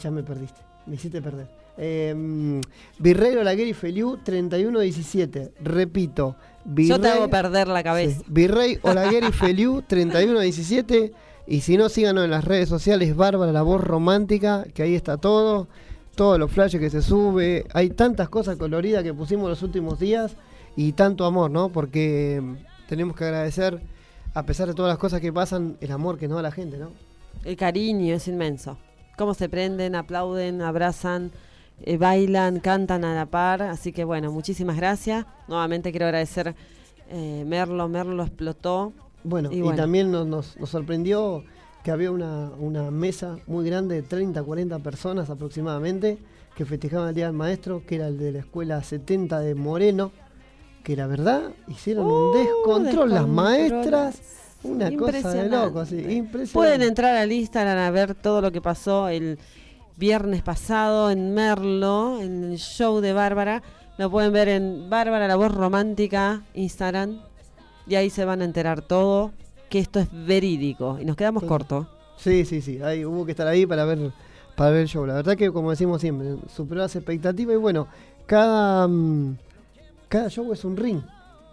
ya me perdiste, me hiciste perder. Eh, Virrey Olaguer y Feliu, 31-17. Repito, Virrey, Yo te hago perder la cabeza. sí, Virrey Olaguer y [LAUGHS] Feliu, 31-17. Y si no, síganos en las redes sociales, Bárbara, la voz romántica, que ahí está todo. Todos los flashes que se sube. Hay tantas cosas coloridas que pusimos los últimos días. Y tanto amor, ¿no? Porque mm, tenemos que agradecer, a pesar de todas las cosas que pasan, el amor que nos da la gente, ¿no? El cariño es inmenso. Cómo se prenden, aplauden, abrazan, eh, bailan, cantan a la par. Así que bueno, muchísimas gracias. Nuevamente quiero agradecer eh, Merlo. Merlo explotó. Bueno, Y también nos, nos- nos sorprendió que había una, una mesa muy grande de 30, 40 personas aproximadamente que festejaban el Día del Maestro, que era el de la escuela 70 de Moreno, que la verdad hicieron un Uh, descontrol las maestras, una cosa de loco, así, impresionante. Pueden entrar al Instagram a ver todo lo que pasó el viernes pasado en Merlo, en el show de Bárbara. Lo pueden ver en Bárbara, la voz romántica, Instagram. Y ahí se van a enterar todo, que esto es verídico. Y nos quedamos cortos. Sí, sí, sí, ahí hubo que estar ahí para ver para ver el show. La verdad que como decimos siempre, superó las expectativas y bueno, cada mm, cada show es un ring,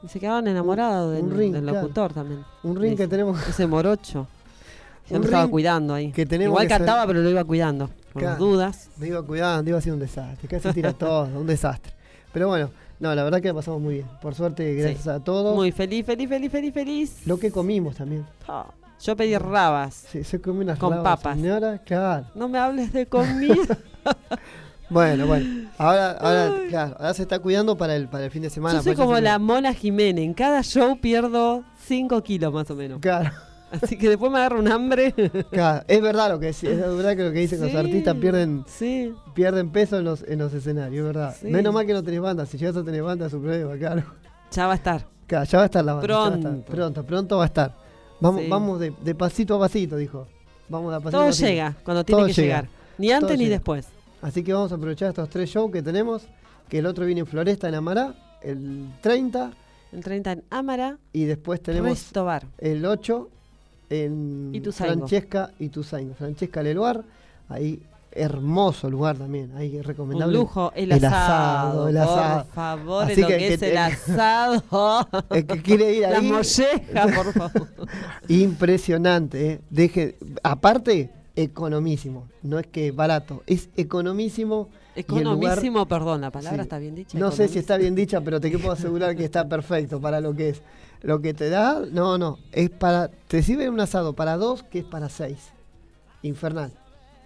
Y se quedaron enamorados del, un ring, del claro. locutor también. un ring que tenemos Ese morocho. [LAUGHS] Yo lo estaba cuidando ahí. que Igual ser- cantaba, pero lo iba cuidando. Por las dudas. Me iba cuidando, iba a ser un desastre, casi tira [LAUGHS] todo, un desastre. Pero bueno, no, la verdad que la pasamos muy bien. Por suerte, gracias Sí. a todos. Muy feliz, feliz, feliz, feliz, feliz. Lo que comimos también. Ah, Yo pedí rabas. Sí, se comió unas Con rabas, papas. Señora, claro. No me hables de comida. [LAUGHS] Bueno, bueno. Ahora, ahora, claro, ahora se está cuidando para el, para el fin de semana. Yo soy por eso como la Mona Jiménez. En cada show pierdo 5 kilos más o menos. Claro, Así que después me agarro un hambre. claro. Es verdad lo que es, es verdad que lo que dicen Sí, los artistas pierden Sí. pierden peso en los, en los escenarios, es verdad. Sí. Menos mal que no tenés banda, si llegas a tener banda es un problema, claro. Ya va a estar. Claro, ya va a estar la banda. a estar. Pronto. pronto, pronto va a estar. Vamos, vamos de, de pasito a pasito, dijo. Vamos de pasito a Todo pasito. llega cuando tiene Todo que llega. llegar. Ni antes Todo ni llega. después. Así que vamos a aprovechar estos tres shows que tenemos. Que el otro viene en Floresta, en Amará, el 30. El 30 en Amara, Y después tenemos Restobar. el 8 en. Francesca y Tuzaingo. Francesca Leluar, ahí hermoso lugar también. Ahí Un recomendable. lujo, el, el asado, asado, el asado. Por favor, Así lo que- es el [LAUGHS] asado. El que quiere ir La ahí. molleja, por favor. [LAUGHS] Impresionante, ¿eh? Deje, aparte, economísimo. No es que barato, es economísimo. el lugar- Economísimo, perdón, la palabra Sí. está bien dicha. No sé si economísimo. está bien dicha, pero te puedo asegurar que está perfecto para lo que es. Lo que te da, no, no, es para, te sirve un asado para dos que es para seis. Infernal.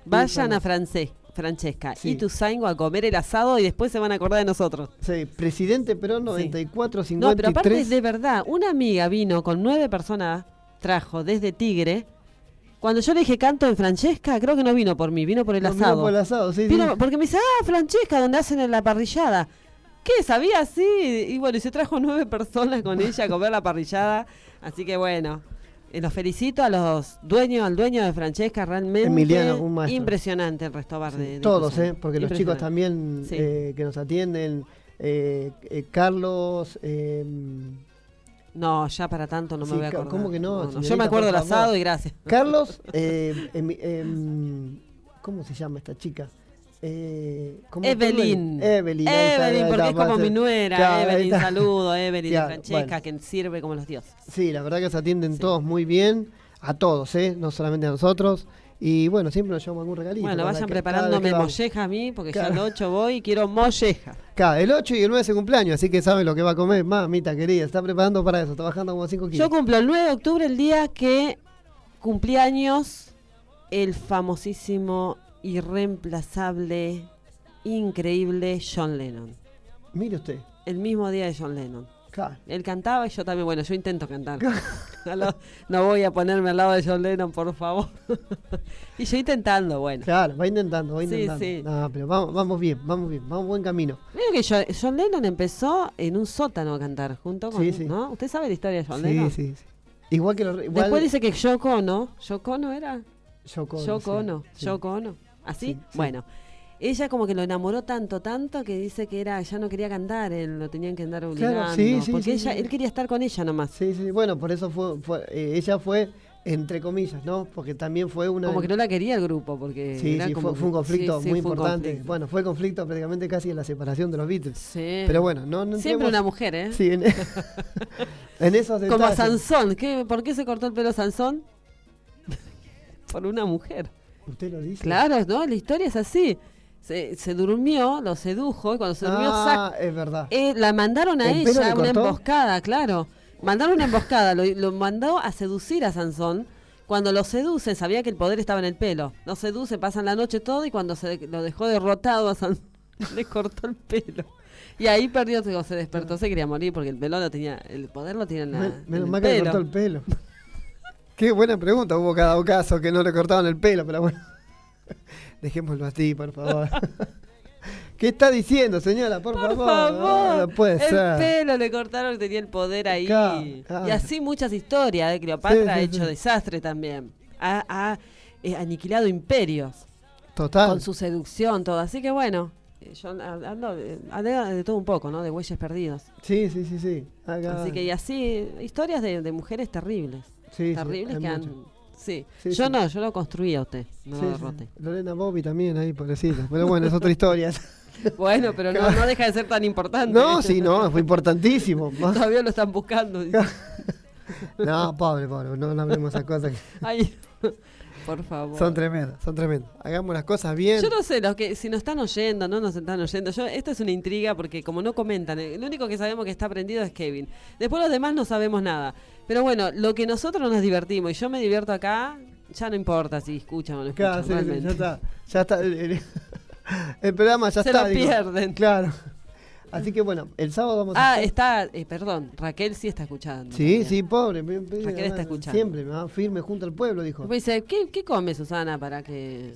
Vayan a. Francés, Francesca Sí. y Tuzaingo a comer el asado y después se van a acordar de nosotros. Sí, presidente Perón 94, No, 53. pero aparte de verdad, una amiga vino con nueve personas, trajo desde Tigre. Cuando yo le dije canto en Francesca, creo que no vino por mí, vino por el No, asado. por el asado, sí, sí. Vino- porque me dice, ah, Francesca, donde hacen la parrillada. ¿Qué? ¿Sabía? Sí. Y bueno, y se trajo nueve personas con ella a comer la parrillada. Así que bueno, eh, los felicito a los dueños, al dueño de Francesca, realmente Emiliano, un maestro. impresionante el restobar Sí, de, de Todos. ¿eh? Porque los chicos también Sí. eh, que nos atienden, eh, Carlos, eh, No, ya para tanto no me Sí, voy a acordar. ¿cómo que no, Yo señorita, me acuerdo del asado y gracias. Carlos, eh, [LAUGHS] emi- em, ¿cómo se llama esta chica? Eh, ¿cómo Evelyn. Evelyn, Evelyn, porque es como mi nuera. Claro, Evelyn, saludo. Evelyn Claro, y Francesca, bueno. que sirve como los dioses. Sí, la verdad que se atienden Sí. todos muy bien, a todos, ¿eh? No solamente a nosotros. Y bueno, siempre nos llevamos algún regalito. Bueno, vayan que- preparándome molleja a mí, porque ya el 8 voy y quiero molleja. Claro, el 8 y el 9 es su cumpleaños, así que saben lo que va a comer. Mamita querida, está preparando para eso, está bajando como 5 kilos. Yo cumplo el 9 de octubre, el día que cumplí años el famosísimo, irreemplazable, increíble John Lennon. Mire usted, El mismo día de John Lennon. claro. Él cantaba y yo también, bueno, yo intento cantar. [LAUGHS] [LAUGHS] No voy a ponerme al lado de John Lennon, por favor. [LAUGHS] y yo intentando, bueno. Claro, va intentando, va Sí, intentando. sí. No, pero vamos, vamos bien, vamos bien, vamos buen camino. Creo que John Lennon empezó en un sótano a cantar, junto con... Sí, sí. ¿no? ¿Usted sabe la historia de John Sí, Lennon? sí, sí. Igual que igual Después dice que Yoko Ono, Yoko Ono era... Yoko Ono, Yoko sí, Ono, sí. ¿Así? Sí, sí. Bueno. Ella como que lo enamoró tanto, tanto que dice que era, ya no quería cantar, él lo tenían que andar obligando. sí, sí, porque sí, ella, él quería estar con ella nomás. Sí, sí, bueno, por eso fue, fue- eh, ella fue entre comillas, ¿no? Porque también fue una Como que no la quería el grupo, porque Sí, era sí, como fue, fue un conflicto muy importante. conflicto. Bueno, fue conflicto prácticamente casi en la separación de los Beatles. Sí. Pero bueno, no, no Siempre entremos- una mujer, ¿eh? Sí, en, [LAUGHS] en esos Como a detalles. Sansón. ¿Qué, ¿Por qué se cortó el pelo Sansón? [LAUGHS] Por una mujer. Usted lo dice. Claro, ¿no? La historia es así. Se, se durmió, lo sedujo y cuando se durmió, Ah, sac- es verdad. eh, la mandaron a ¿El pelo ella, una emboscada, claro. Mandaron una emboscada, lo, lo mandó a seducir a Sansón. Cuando lo seduce, sabía que el poder estaba en el pelo. Lo seduce, pasan la noche todo y cuando se lo dejó derrotado a Sansón, [LAUGHS] le cortó el pelo. Y ahí perdió, se despertó, se quería morir porque el pelo lo tenía, el poder lo tiene en, la, Men- en Menos mal que le cortó el pelo. Qué buena pregunta. Hubo cada caso que no le cortaban el pelo, pero bueno. Dejémoslo así, por favor. [LAUGHS] ¿Qué está diciendo, señora? Por, Por favor. favor, No puede el ser. pelo le cortaron, tenía el poder ahí. Claro, claro. Y así muchas historias. De Cleopatra Sí, sí, ha hecho sí. desastre también. Ha, ha, eh, aniquilado imperios Total. con su seducción, todo. Así que bueno, eh, yo ando ando de todo un poco, ¿no? De bueyes perdidos. Sí, sí, sí, sí. Acá- Así que y así, historias de, de mujeres terribles. Sí, sí, terribles que han. Sí. Sí, yo sí. no, yo lo construí a usted, no Sí, lo derroté. Lorena Bobby también ahí, pobrecita. Pero bueno, es otra historia. [LAUGHS] Bueno, pero no, no deja de ser tan importante. No, sí, no, fue importantísimo. [LAUGHS] Todavía lo están buscando. [LAUGHS] No, pobre, pobre, no, no hablemos esas cosas que Ay, por favor. son tremendas, son tremendas. Hagamos las cosas bien. Yo no sé, los que si nos están oyendo, no nos están oyendo. Yo, esto es una intriga porque como no comentan, eh, lo único que sabemos que está aprendido es Kevin. Después los demás no sabemos nada. Pero bueno, lo que nosotros nos divertimos y yo me divierto acá, ya no importa si escuchan o no escuchan. Claro, sí, ya está. Ya está. El, el- [LAUGHS] el programa ya Se está. lo digo. pierden. Claro. Así que bueno, el sábado vamos a. Ah, está, eh, perdón, Raquel sí está escuchando. Sí, también. sí, pobre. me- me- Raquel está escuchando. Siempre, me va firme junto al pueblo, dijo. Después dice, ¿qué, ¿qué come Susana para que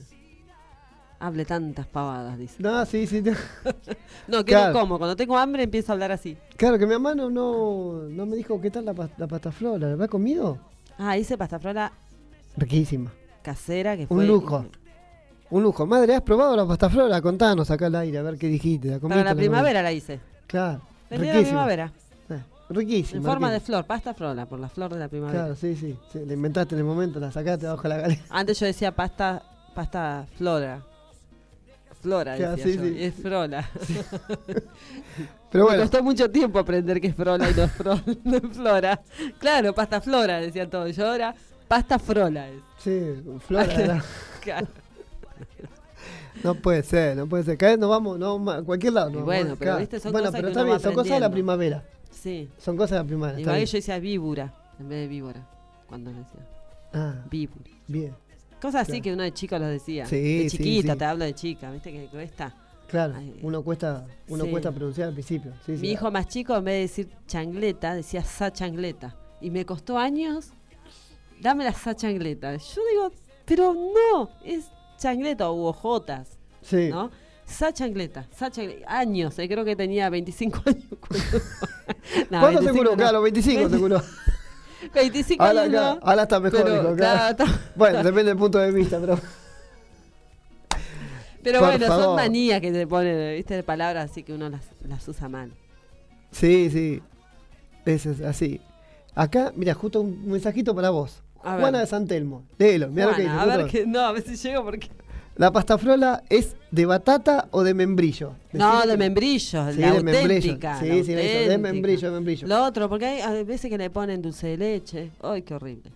hable tantas pavadas? Dice. No, sí, sí. no. [LAUGHS] No, que Claro. no como. Cuando tengo hambre empiezo a hablar así. Claro, que mi mamá no, no, no me dijo qué tal la, la pasta flora. ¿La habrá comido? Ah, hice pasta flora Riquísima. casera que Un fue... lujo. Un lujo. Madre, ¿has probado la pasta flora? Contanos acá al aire, a ver qué dijiste. ¿La Para comiste, la no? primavera la hice. Claro. De la primavera. Eh, riquísima. En forma de flor, pasta flora, por la flor de la primavera. Claro, sí, sí, sí. La inventaste en el momento, la sacaste abajo de la [LAUGHS] galera. Antes yo decía pasta, pasta flora. Flora, decía sí, yo, sí. es frola. [LAUGHS] Pero Me bueno, costó mucho tiempo aprender que es frola y no es, fro- [LAUGHS] no es flora. Claro, pasta flora, decían todos. Yo ahora, pasta frola. es. sí, flora. [LAUGHS] Claro. No puede ser, no puede ser. Cada vez nos vamos, no, a cualquier lado. Nos bueno, vamos, pero viste, son bueno, cosas pero que está bien, son cosas de la primavera. Sí. Son cosas de la primavera. Igual yo decía víbora, en vez de víbora. Cuando decía Ah, víbora. bien, Cosas así Claro. que uno de chico los decía. Sí, de chiquita, sí. te hablo de chica, ¿viste que cuesta? claro. Ay, uno cuesta, uno cuesta pronunciar al principio. Mi hijo más chico, en vez de decir changleta, decía sa changleta. Y me costó años, dame la sa changleta. Yo digo, pero no, es changleta o ojotas, Sí. ¿no? Sa changleta, sa changleta. Años, eh, creo que tenía 25 años. [LAUGHS] No, ¿Cuándo 25 se curó? no. Claro, 25 se curó. [LAUGHS] 25 Ahora, años no. ahora está mejor, pero, dijo, claro, claro. está- [LAUGHS] Bueno, [LAUGHS] depende del punto de vista, pero. pero Por bueno, son manías que te ponen, viste, de palabras así que uno las, las usa mal. Sí, sí. Es, es así. Acá, mira, justo un mensajito para vos. A ver. Juana de San Telmo. Léelo, mira lo que dice. A ver que, no, a ver si llego porque... ¿La pasta frola es de batata o de membrillo? No, de membrillo, Sí, la de membrillo. auténtica. Sí, la sí, eso, de membrillo, de membrillo. Lo otro, porque hay, hay veces que le ponen dulce de leche. Ay, qué horrible.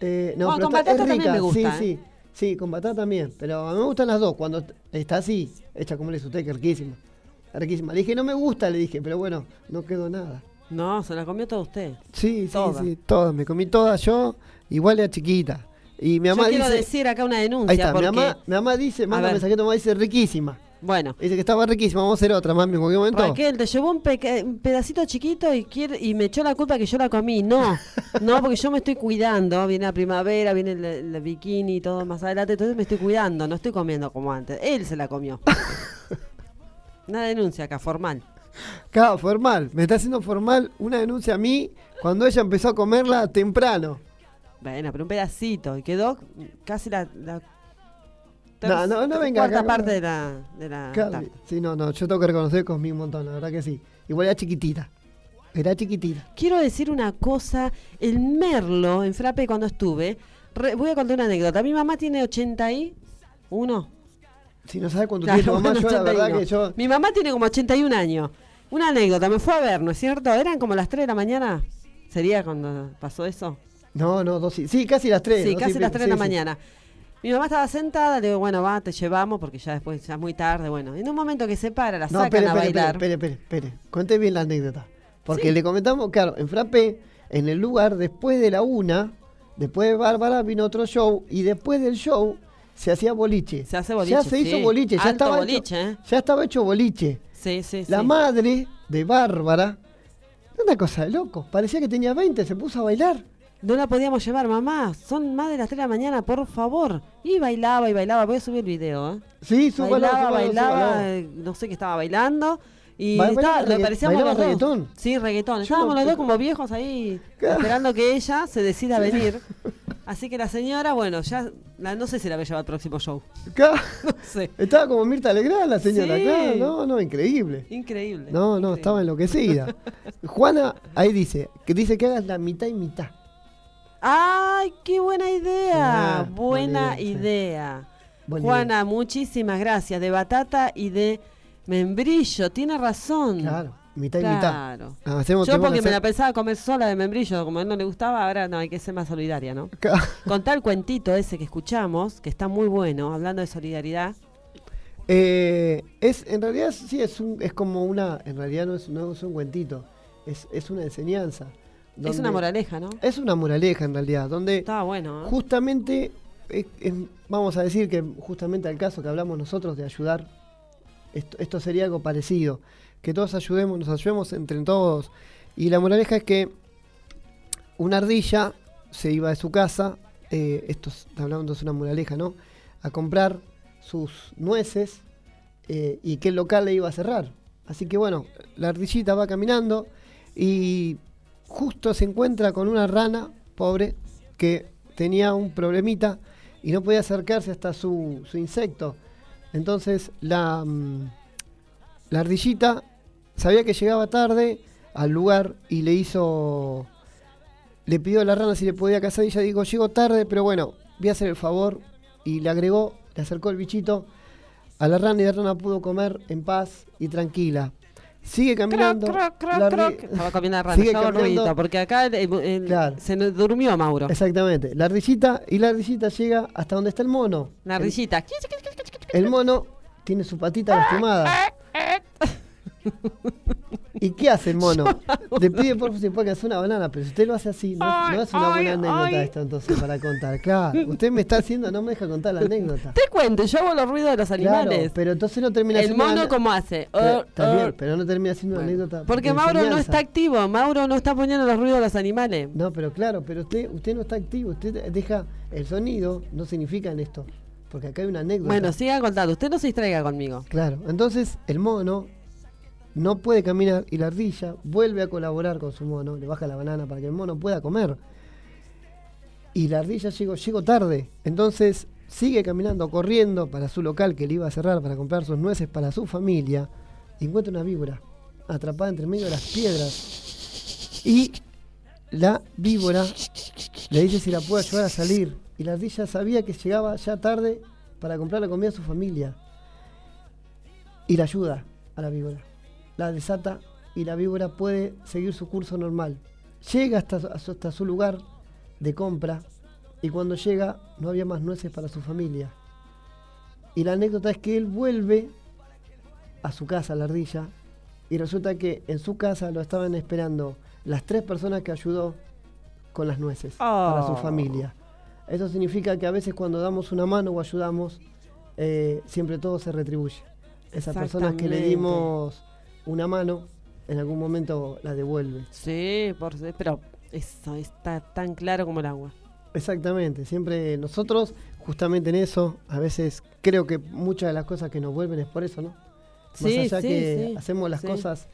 Eh, no, Bueno, pero con está- es batata también me gusta, Sí, ¿eh? sí. Sí, con batata también. Pero a mí me gustan las dos. Cuando está así, hecha como le dice usted, que riquísima. Riquísima. Le dije, no me gusta, le dije, pero bueno, no quedó nada. No, se la comió todo usted. Sí, sí, Toda. sí, todas. Me comí todas yo, igual era chiquita. Y mi Yo mamá quiero dice. decir acá una denuncia. Ahí está, mi porque, mamá, mi mamá dice, manda un mensajito, mamá dice riquísima. Bueno, Dice que estaba riquísima, vamos a hacer otra, mami, en cualquier momento. Raquel, te llevó un, pedacito chiquito y quiere y me echó la culpa que yo la comí. No, no, porque yo me estoy cuidando. Viene la primavera, viene el, el bikini y todo más adelante. Entonces me estoy cuidando, no estoy comiendo como antes. Él se la comió. [LAUGHS] Una denuncia acá, formal. Claro, formal. Me está haciendo formal una denuncia a mí cuando ella empezó a comerla temprano. Bueno, pero un pedacito. Y quedó casi la, la No, no, no venga cuarta acá, parte de la, de la Claro, tarta. sí, no, no, yo tengo que reconocer que comí un montón, la verdad que sí. Igual era chiquitita. Era chiquitita. Quiero decir una cosa. El merlo en Frappe cuando estuve. re- voy a contar una anécdota. Mi mamá tiene 81. Si no sabes cuánto Claro, tiene mamá, yo la verdad 81. que yo. Mi mamá tiene como 81 años. Una anécdota, me fue a ver, ¿no es cierto? Eran como las 3 de la mañana. ¿Sería cuando pasó eso? No, no, dos y- Sí, casi las tres. sí, y casi las 3 de la sí, mañana. Mi mamá estaba sentada, le digo, bueno, va, te llevamos porque ya después ya es muy tarde. Bueno, en un momento que se para, la No, sacan espere, a espere, bailar. espere, espere, espere. Cuente bien la anécdota. Porque le comentamos, claro, en Frappé, en el lugar, después de la una, después de Bárbara, vino otro show, y después del show se hacía boliche. Se hace boliche, Ya se hizo boliche, ya estaba, boliche, hecho, ¿eh? ya estaba hecho boliche. Sí, sí, La madre de Bárbara, una cosa de loco, parecía que tenía 20, se puso a bailar. No la podíamos llevar, mamá. Son más de las 3 de la mañana, por favor. Y bailaba y bailaba. Voy a subir el video, ¿eh? Sí, súbalo, bailaba, súbalo, bailaba, súbalo. eh, no sé qué estaba bailando. Y Ba- estaba, bailaba parecíamos bailaba los dos. reggaetón. Sí, reggaetón. Estábamos los dos como viejos ahí, [LAUGHS] Claro. esperando que ella se decida a venir. [LAUGHS] Así que la señora, bueno, ya la, no sé si la voy a llevar al próximo show. Acá, [LAUGHS] No sé. estaba como Mirta Legrand la señora, Sí. acá. No, no, increíble. Increíble. No, no, estaba enloquecida. Juana, ahí dice, que dice que hagas la mitad y mitad. ¡Ay, qué buena idea! Ah, buena buena idea, Juana, muchísimas gracias. De batata y de membrillo. Tiene razón. Claro, mitad y mitad. Claro. Hacemos- Yo porque que me la pensaba comer sola de membrillo, como a él no le gustaba, ahora no, hay que ser más solidaria, ¿no? [LAUGHS] Contá el cuentito ese que escuchamos, que está muy bueno, hablando de solidaridad. Eh, es, en realidad sí, es, un, es como una, en realidad no es, no es un cuentito, es, es una enseñanza. Es una moraleja, ¿no? Es una moraleja en realidad, donde Estaba bueno, ¿eh? justamente, es- es- vamos a decir que justamente al caso que hablamos nosotros de ayudar, esto, esto sería algo parecido, que todos ayudemos, nos ayudemos entre todos. Y la moraleja es que una ardilla se iba de su casa, eh, esto es, hablando de una moraleja, ¿no? A comprar sus nueces eh, y que el local le iba a cerrar. Así que bueno, la ardillita va caminando y justo se encuentra con una rana pobre que tenía un problemita y no podía acercarse hasta su, insecto. Entonces la, mm, la ardillita sabía que llegaba tarde al lugar y le hizo le pidió a la rana si le podía casar y ella dijo, llego tarde, pero bueno, voy a hacer el favor. Y le agregó, le acercó el bichito a la rana y la rana pudo comer en paz y tranquila. Sigue caminando. Croc, croc, croc, croc. Estaba comiendo [LAUGHS] ruidito, porque acá el- el- Claro. se nos durmió Mauro. Exactamente. La ardillita y la ardillita llega hasta donde está el mono. La rillita. El, el mono tiene su patita lastimada. [LAUGHS] ¿Y qué hace [LAUGHS] el mono? Te pide por favor si puede hacer una banana, pero si usted lo hace así, no, es- no es una buena anécdota esto entonces para contar. Claro, usted me está haciendo, no me deja contar la anécdota. Te cuento, yo hago los ruidos de los Claro, animales. pero entonces no termina el una mono, ane- ¿cómo hace? Pero- Oh, bien, oh. pero no termina siendo una Bueno, anécdota. Porque Mauro no está activo, Mauro no está poniendo los ruidos de los animales. No, pero claro, pero usted, usted no está activo, usted deja el sonido, no significa en esto, porque acá hay una anécdota. Bueno, siga contando, usted no se distraiga conmigo. Claro, entonces el mono no puede caminar y la ardilla vuelve a colaborar con su mono, le baja la banana para que el mono pueda comer. Y la ardilla llegó, llegó tarde, entonces sigue caminando, corriendo para su local que le iba a cerrar para comprar sus nueces para su familia y encuentra una víbora atrapada entre medio de las piedras. Y la víbora le dice si la puede ayudar a salir. Y la ardilla sabía que llegaba ya tarde para comprar la comida a su familia. Y la ayuda a la víbora. La desata y la víbora puede seguir su curso normal. Llega hasta, hasta su lugar de compra y cuando llega no había más nueces para su familia. Y la anécdota es que él vuelve a su casa, la ardilla, y resulta que en su casa lo estaban esperando las tres personas que ayudó con las nueces para su Oh. familia. Eso significa que a veces cuando damos una mano o ayudamos, eh, siempre todo se retribuye. Esas personas que le dimos una mano, en algún momento la devuelve. Sí, por, pero eso está tan claro como el agua. Exactamente, siempre nosotros, justamente en eso, a veces creo que muchas de las cosas que nos vuelven es por eso, ¿no? Más Sí, allá sí, que sí, hacemos las cosas,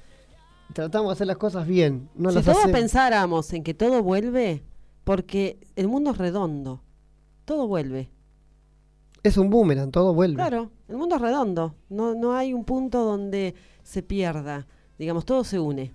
tratamos de hacer las cosas bien, no si las todos hacemos. pensáramos en que todo vuelve, porque el mundo es redondo, todo vuelve. Es un boomerang, todo vuelve. Claro, el mundo es redondo, no, no hay un punto donde se pierda, digamos, todo se une,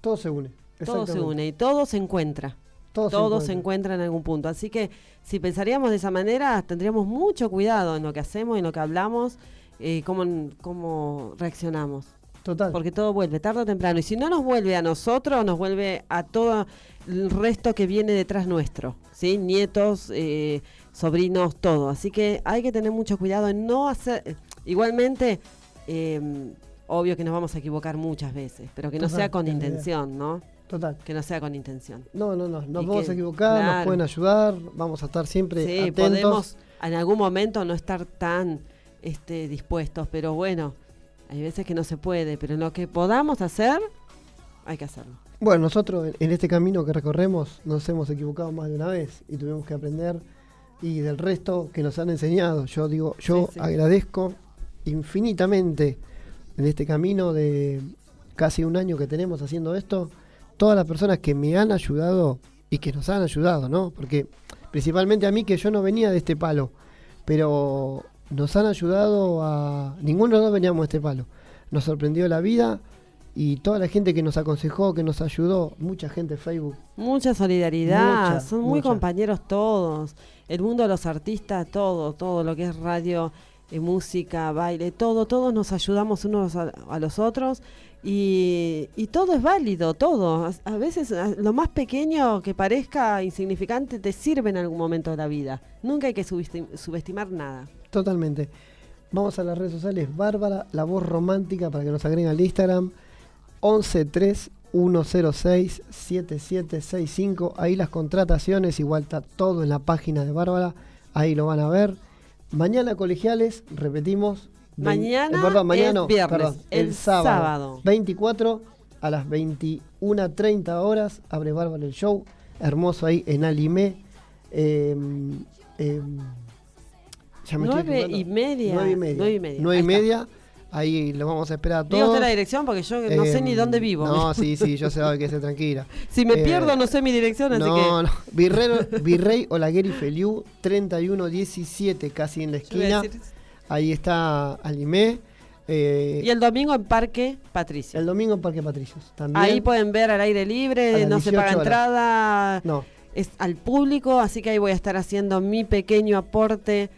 Todo se une. todo se une y todo se encuentra. Todo, todo se encuentra. encuentra en algún punto. Así que si pensaríamos de esa manera, tendríamos mucho cuidado en lo que hacemos, en lo que hablamos, eh, cómo, cómo reaccionamos. Total. Porque todo vuelve, tarde o temprano. Y si no nos vuelve a nosotros, nos vuelve a todo el resto que viene detrás nuestro. ¿sí? Nietos, eh, sobrinos, todo. Así que hay que tener mucho cuidado en no hacer... Igualmente, eh, obvio que nos vamos a equivocar muchas veces, pero que no Total, sea con idea. intención, ¿no? Total. Que no sea con intención. No, no, no. Nos Y vamos que- a equivocar, nos pueden ayudar. Vamos a estar siempre Sí, atentos. podemos en algún momento no estar tan este, dispuestos, pero bueno, hay veces que no se puede, pero en lo que podamos hacer, hay que hacerlo. Bueno, nosotros en este camino que recorremos nos hemos equivocado más de una vez y tuvimos que aprender y del resto que nos han enseñado. Yo digo, yo Sí, sí. agradezco infinitamente en este camino de casi un año que tenemos haciendo esto, todas las personas que me han ayudado y que nos han ayudado, ¿no? Porque principalmente a mí que yo no venía de este palo, pero nos han ayudado a... Ninguno de los dos veníamos de este palo. Nos sorprendió la vida y toda la gente que nos aconsejó, que nos ayudó, mucha gente en Facebook. Mucha solidaridad, Mucha, son muy mucha. compañeros todos. El mundo de los artistas, todo, todo lo que es radio, eh, música, baile, todo, todos nos ayudamos unos a, los otros y, todo es válido, todo. A, veces lo más pequeño que parezca insignificante te sirve en algún momento de la vida. Nunca hay que subestim- subestimar nada. Totalmente. Vamos a las redes sociales. Bárbara, la voz romántica, para que nos agreguen al Instagram. 113 7765 Ahí las contrataciones, igual está todo en la página de Bárbara. Ahí lo van a ver. Mañana colegiales, repetimos. Mañana eh, perdón, mañana, es viernes, perdón, el el sábado, sábado. 24 a las 21.30 horas. Abre Bárbara el show. Hermoso ahí en Alimé. Ya me estoy Nueve equivocando. y media. Nueve y media. Nueve y media, Nueve y ahí está. media. Ahí lo vamos a esperar a todos. usted la dirección porque yo no sé ni Em, dónde vivo. No, sí, sí, yo sé dónde que se tranquila. [LAUGHS] Si me Eh, pierdo no sé mi dirección, así no, que... no. Virrey, Virrey Olaguer y Feliu, 3117, casi en la esquina. Ahí está Alimé. Eh, Y el domingo en Parque Patricio. el domingo en Parque Patricios. También. Ahí pueden ver al aire libre, no se 18 paga horas. entrada, No, es al público, así que ahí voy a estar haciendo mi pequeño aporte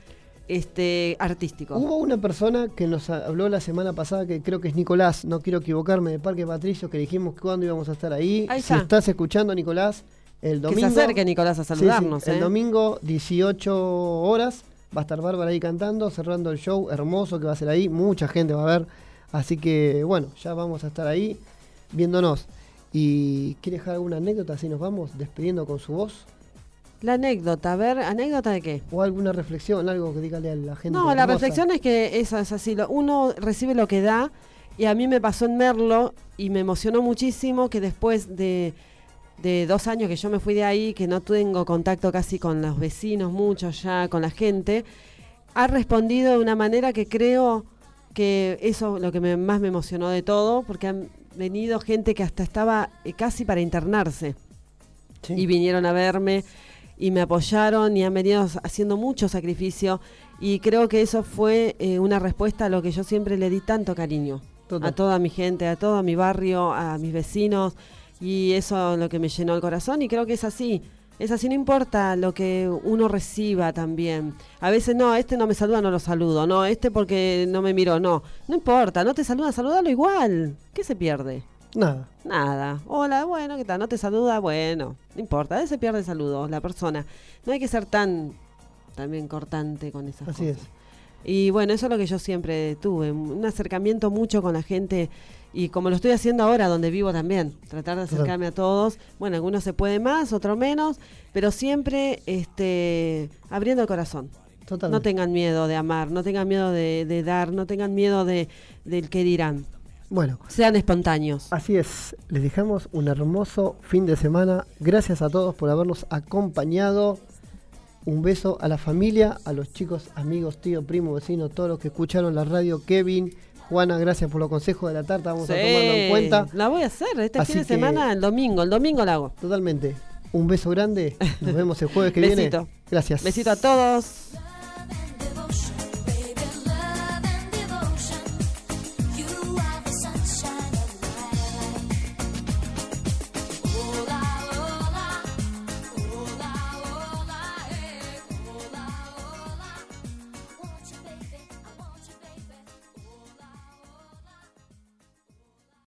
este artístico. Hubo una persona que nos habló la semana pasada, que creo que es Nicolás, no quiero equivocarme, de Parque Patricios, que dijimos cuándo íbamos a estar ahí. Ahí si está. estás escuchando, Nicolás, el que domingo. se acerque Nicolás a Sí, sí, saludarnos. El ¿eh? domingo, 18 horas, va a estar Bárbara ahí cantando, cerrando el show hermoso que va a ser ahí. Mucha gente va a ver. Así que, bueno, ya vamos a estar ahí viéndonos. ¿Y quiere dejar alguna anécdota? Así nos vamos despidiendo con su voz. La anécdota, a ver, ¿anécdota de qué? ¿O alguna reflexión? Algo que dígale a la gente. No, la hermosa. reflexión es que eso es así, lo- uno recibe lo que da y a mí me pasó en Merlo y me emocionó muchísimo que después de, de dos años que yo me fui de ahí, que no tengo contacto casi con los vecinos, muchos ya, con la gente, ha respondido de una manera que creo que eso es lo que me- más me emocionó de todo, porque han venido gente que hasta estaba eh, casi para internarse Sí. y vinieron a verme y me apoyaron y han venido haciendo mucho sacrificio y creo que eso fue eh, una respuesta a lo que yo siempre le di tanto cariño a toda mi gente, a todo mi barrio, a mis vecinos y eso es lo que me llenó el corazón y creo que es así. Es así, no importa lo que uno reciba también. A veces no, este no me saluda, no lo saludo. No, este porque no me miró, no. No importa, no te saluda, saludalo igual. ¿Qué se pierde? Nada. Nada. Hola, bueno, ¿qué tal? ¿No te saluda? Bueno, no importa. A veces pierde saludos la persona. No hay que ser tan también cortante con esas Así cosas. Y bueno, eso es lo que yo siempre tuve, un acercamiento mucho con la gente y como lo estoy haciendo ahora donde vivo también, tratar de acercarme a todos. Bueno, algunos se puede más, otros menos, pero siempre este abriendo el corazón. Total. No tengan miedo de amar, no tengan miedo de, de dar, no tengan miedo de del que dirán. Bueno, Sean espontáneos. Así es, les dejamos un hermoso fin de semana. Gracias a todos por habernos acompañado. Un beso a la familia, a los chicos, amigos, tío, primo, vecino, todos los que escucharon la radio. Kevin, Juana, gracias por los consejos de la tarta. Vamos a tomarlo en cuenta. La voy a hacer este Así fin de semana, el domingo. El domingo la hago. Totalmente. Un beso grande. Nos vemos el jueves que [LAUGHS] viene. Besito. Gracias. Besito a todos.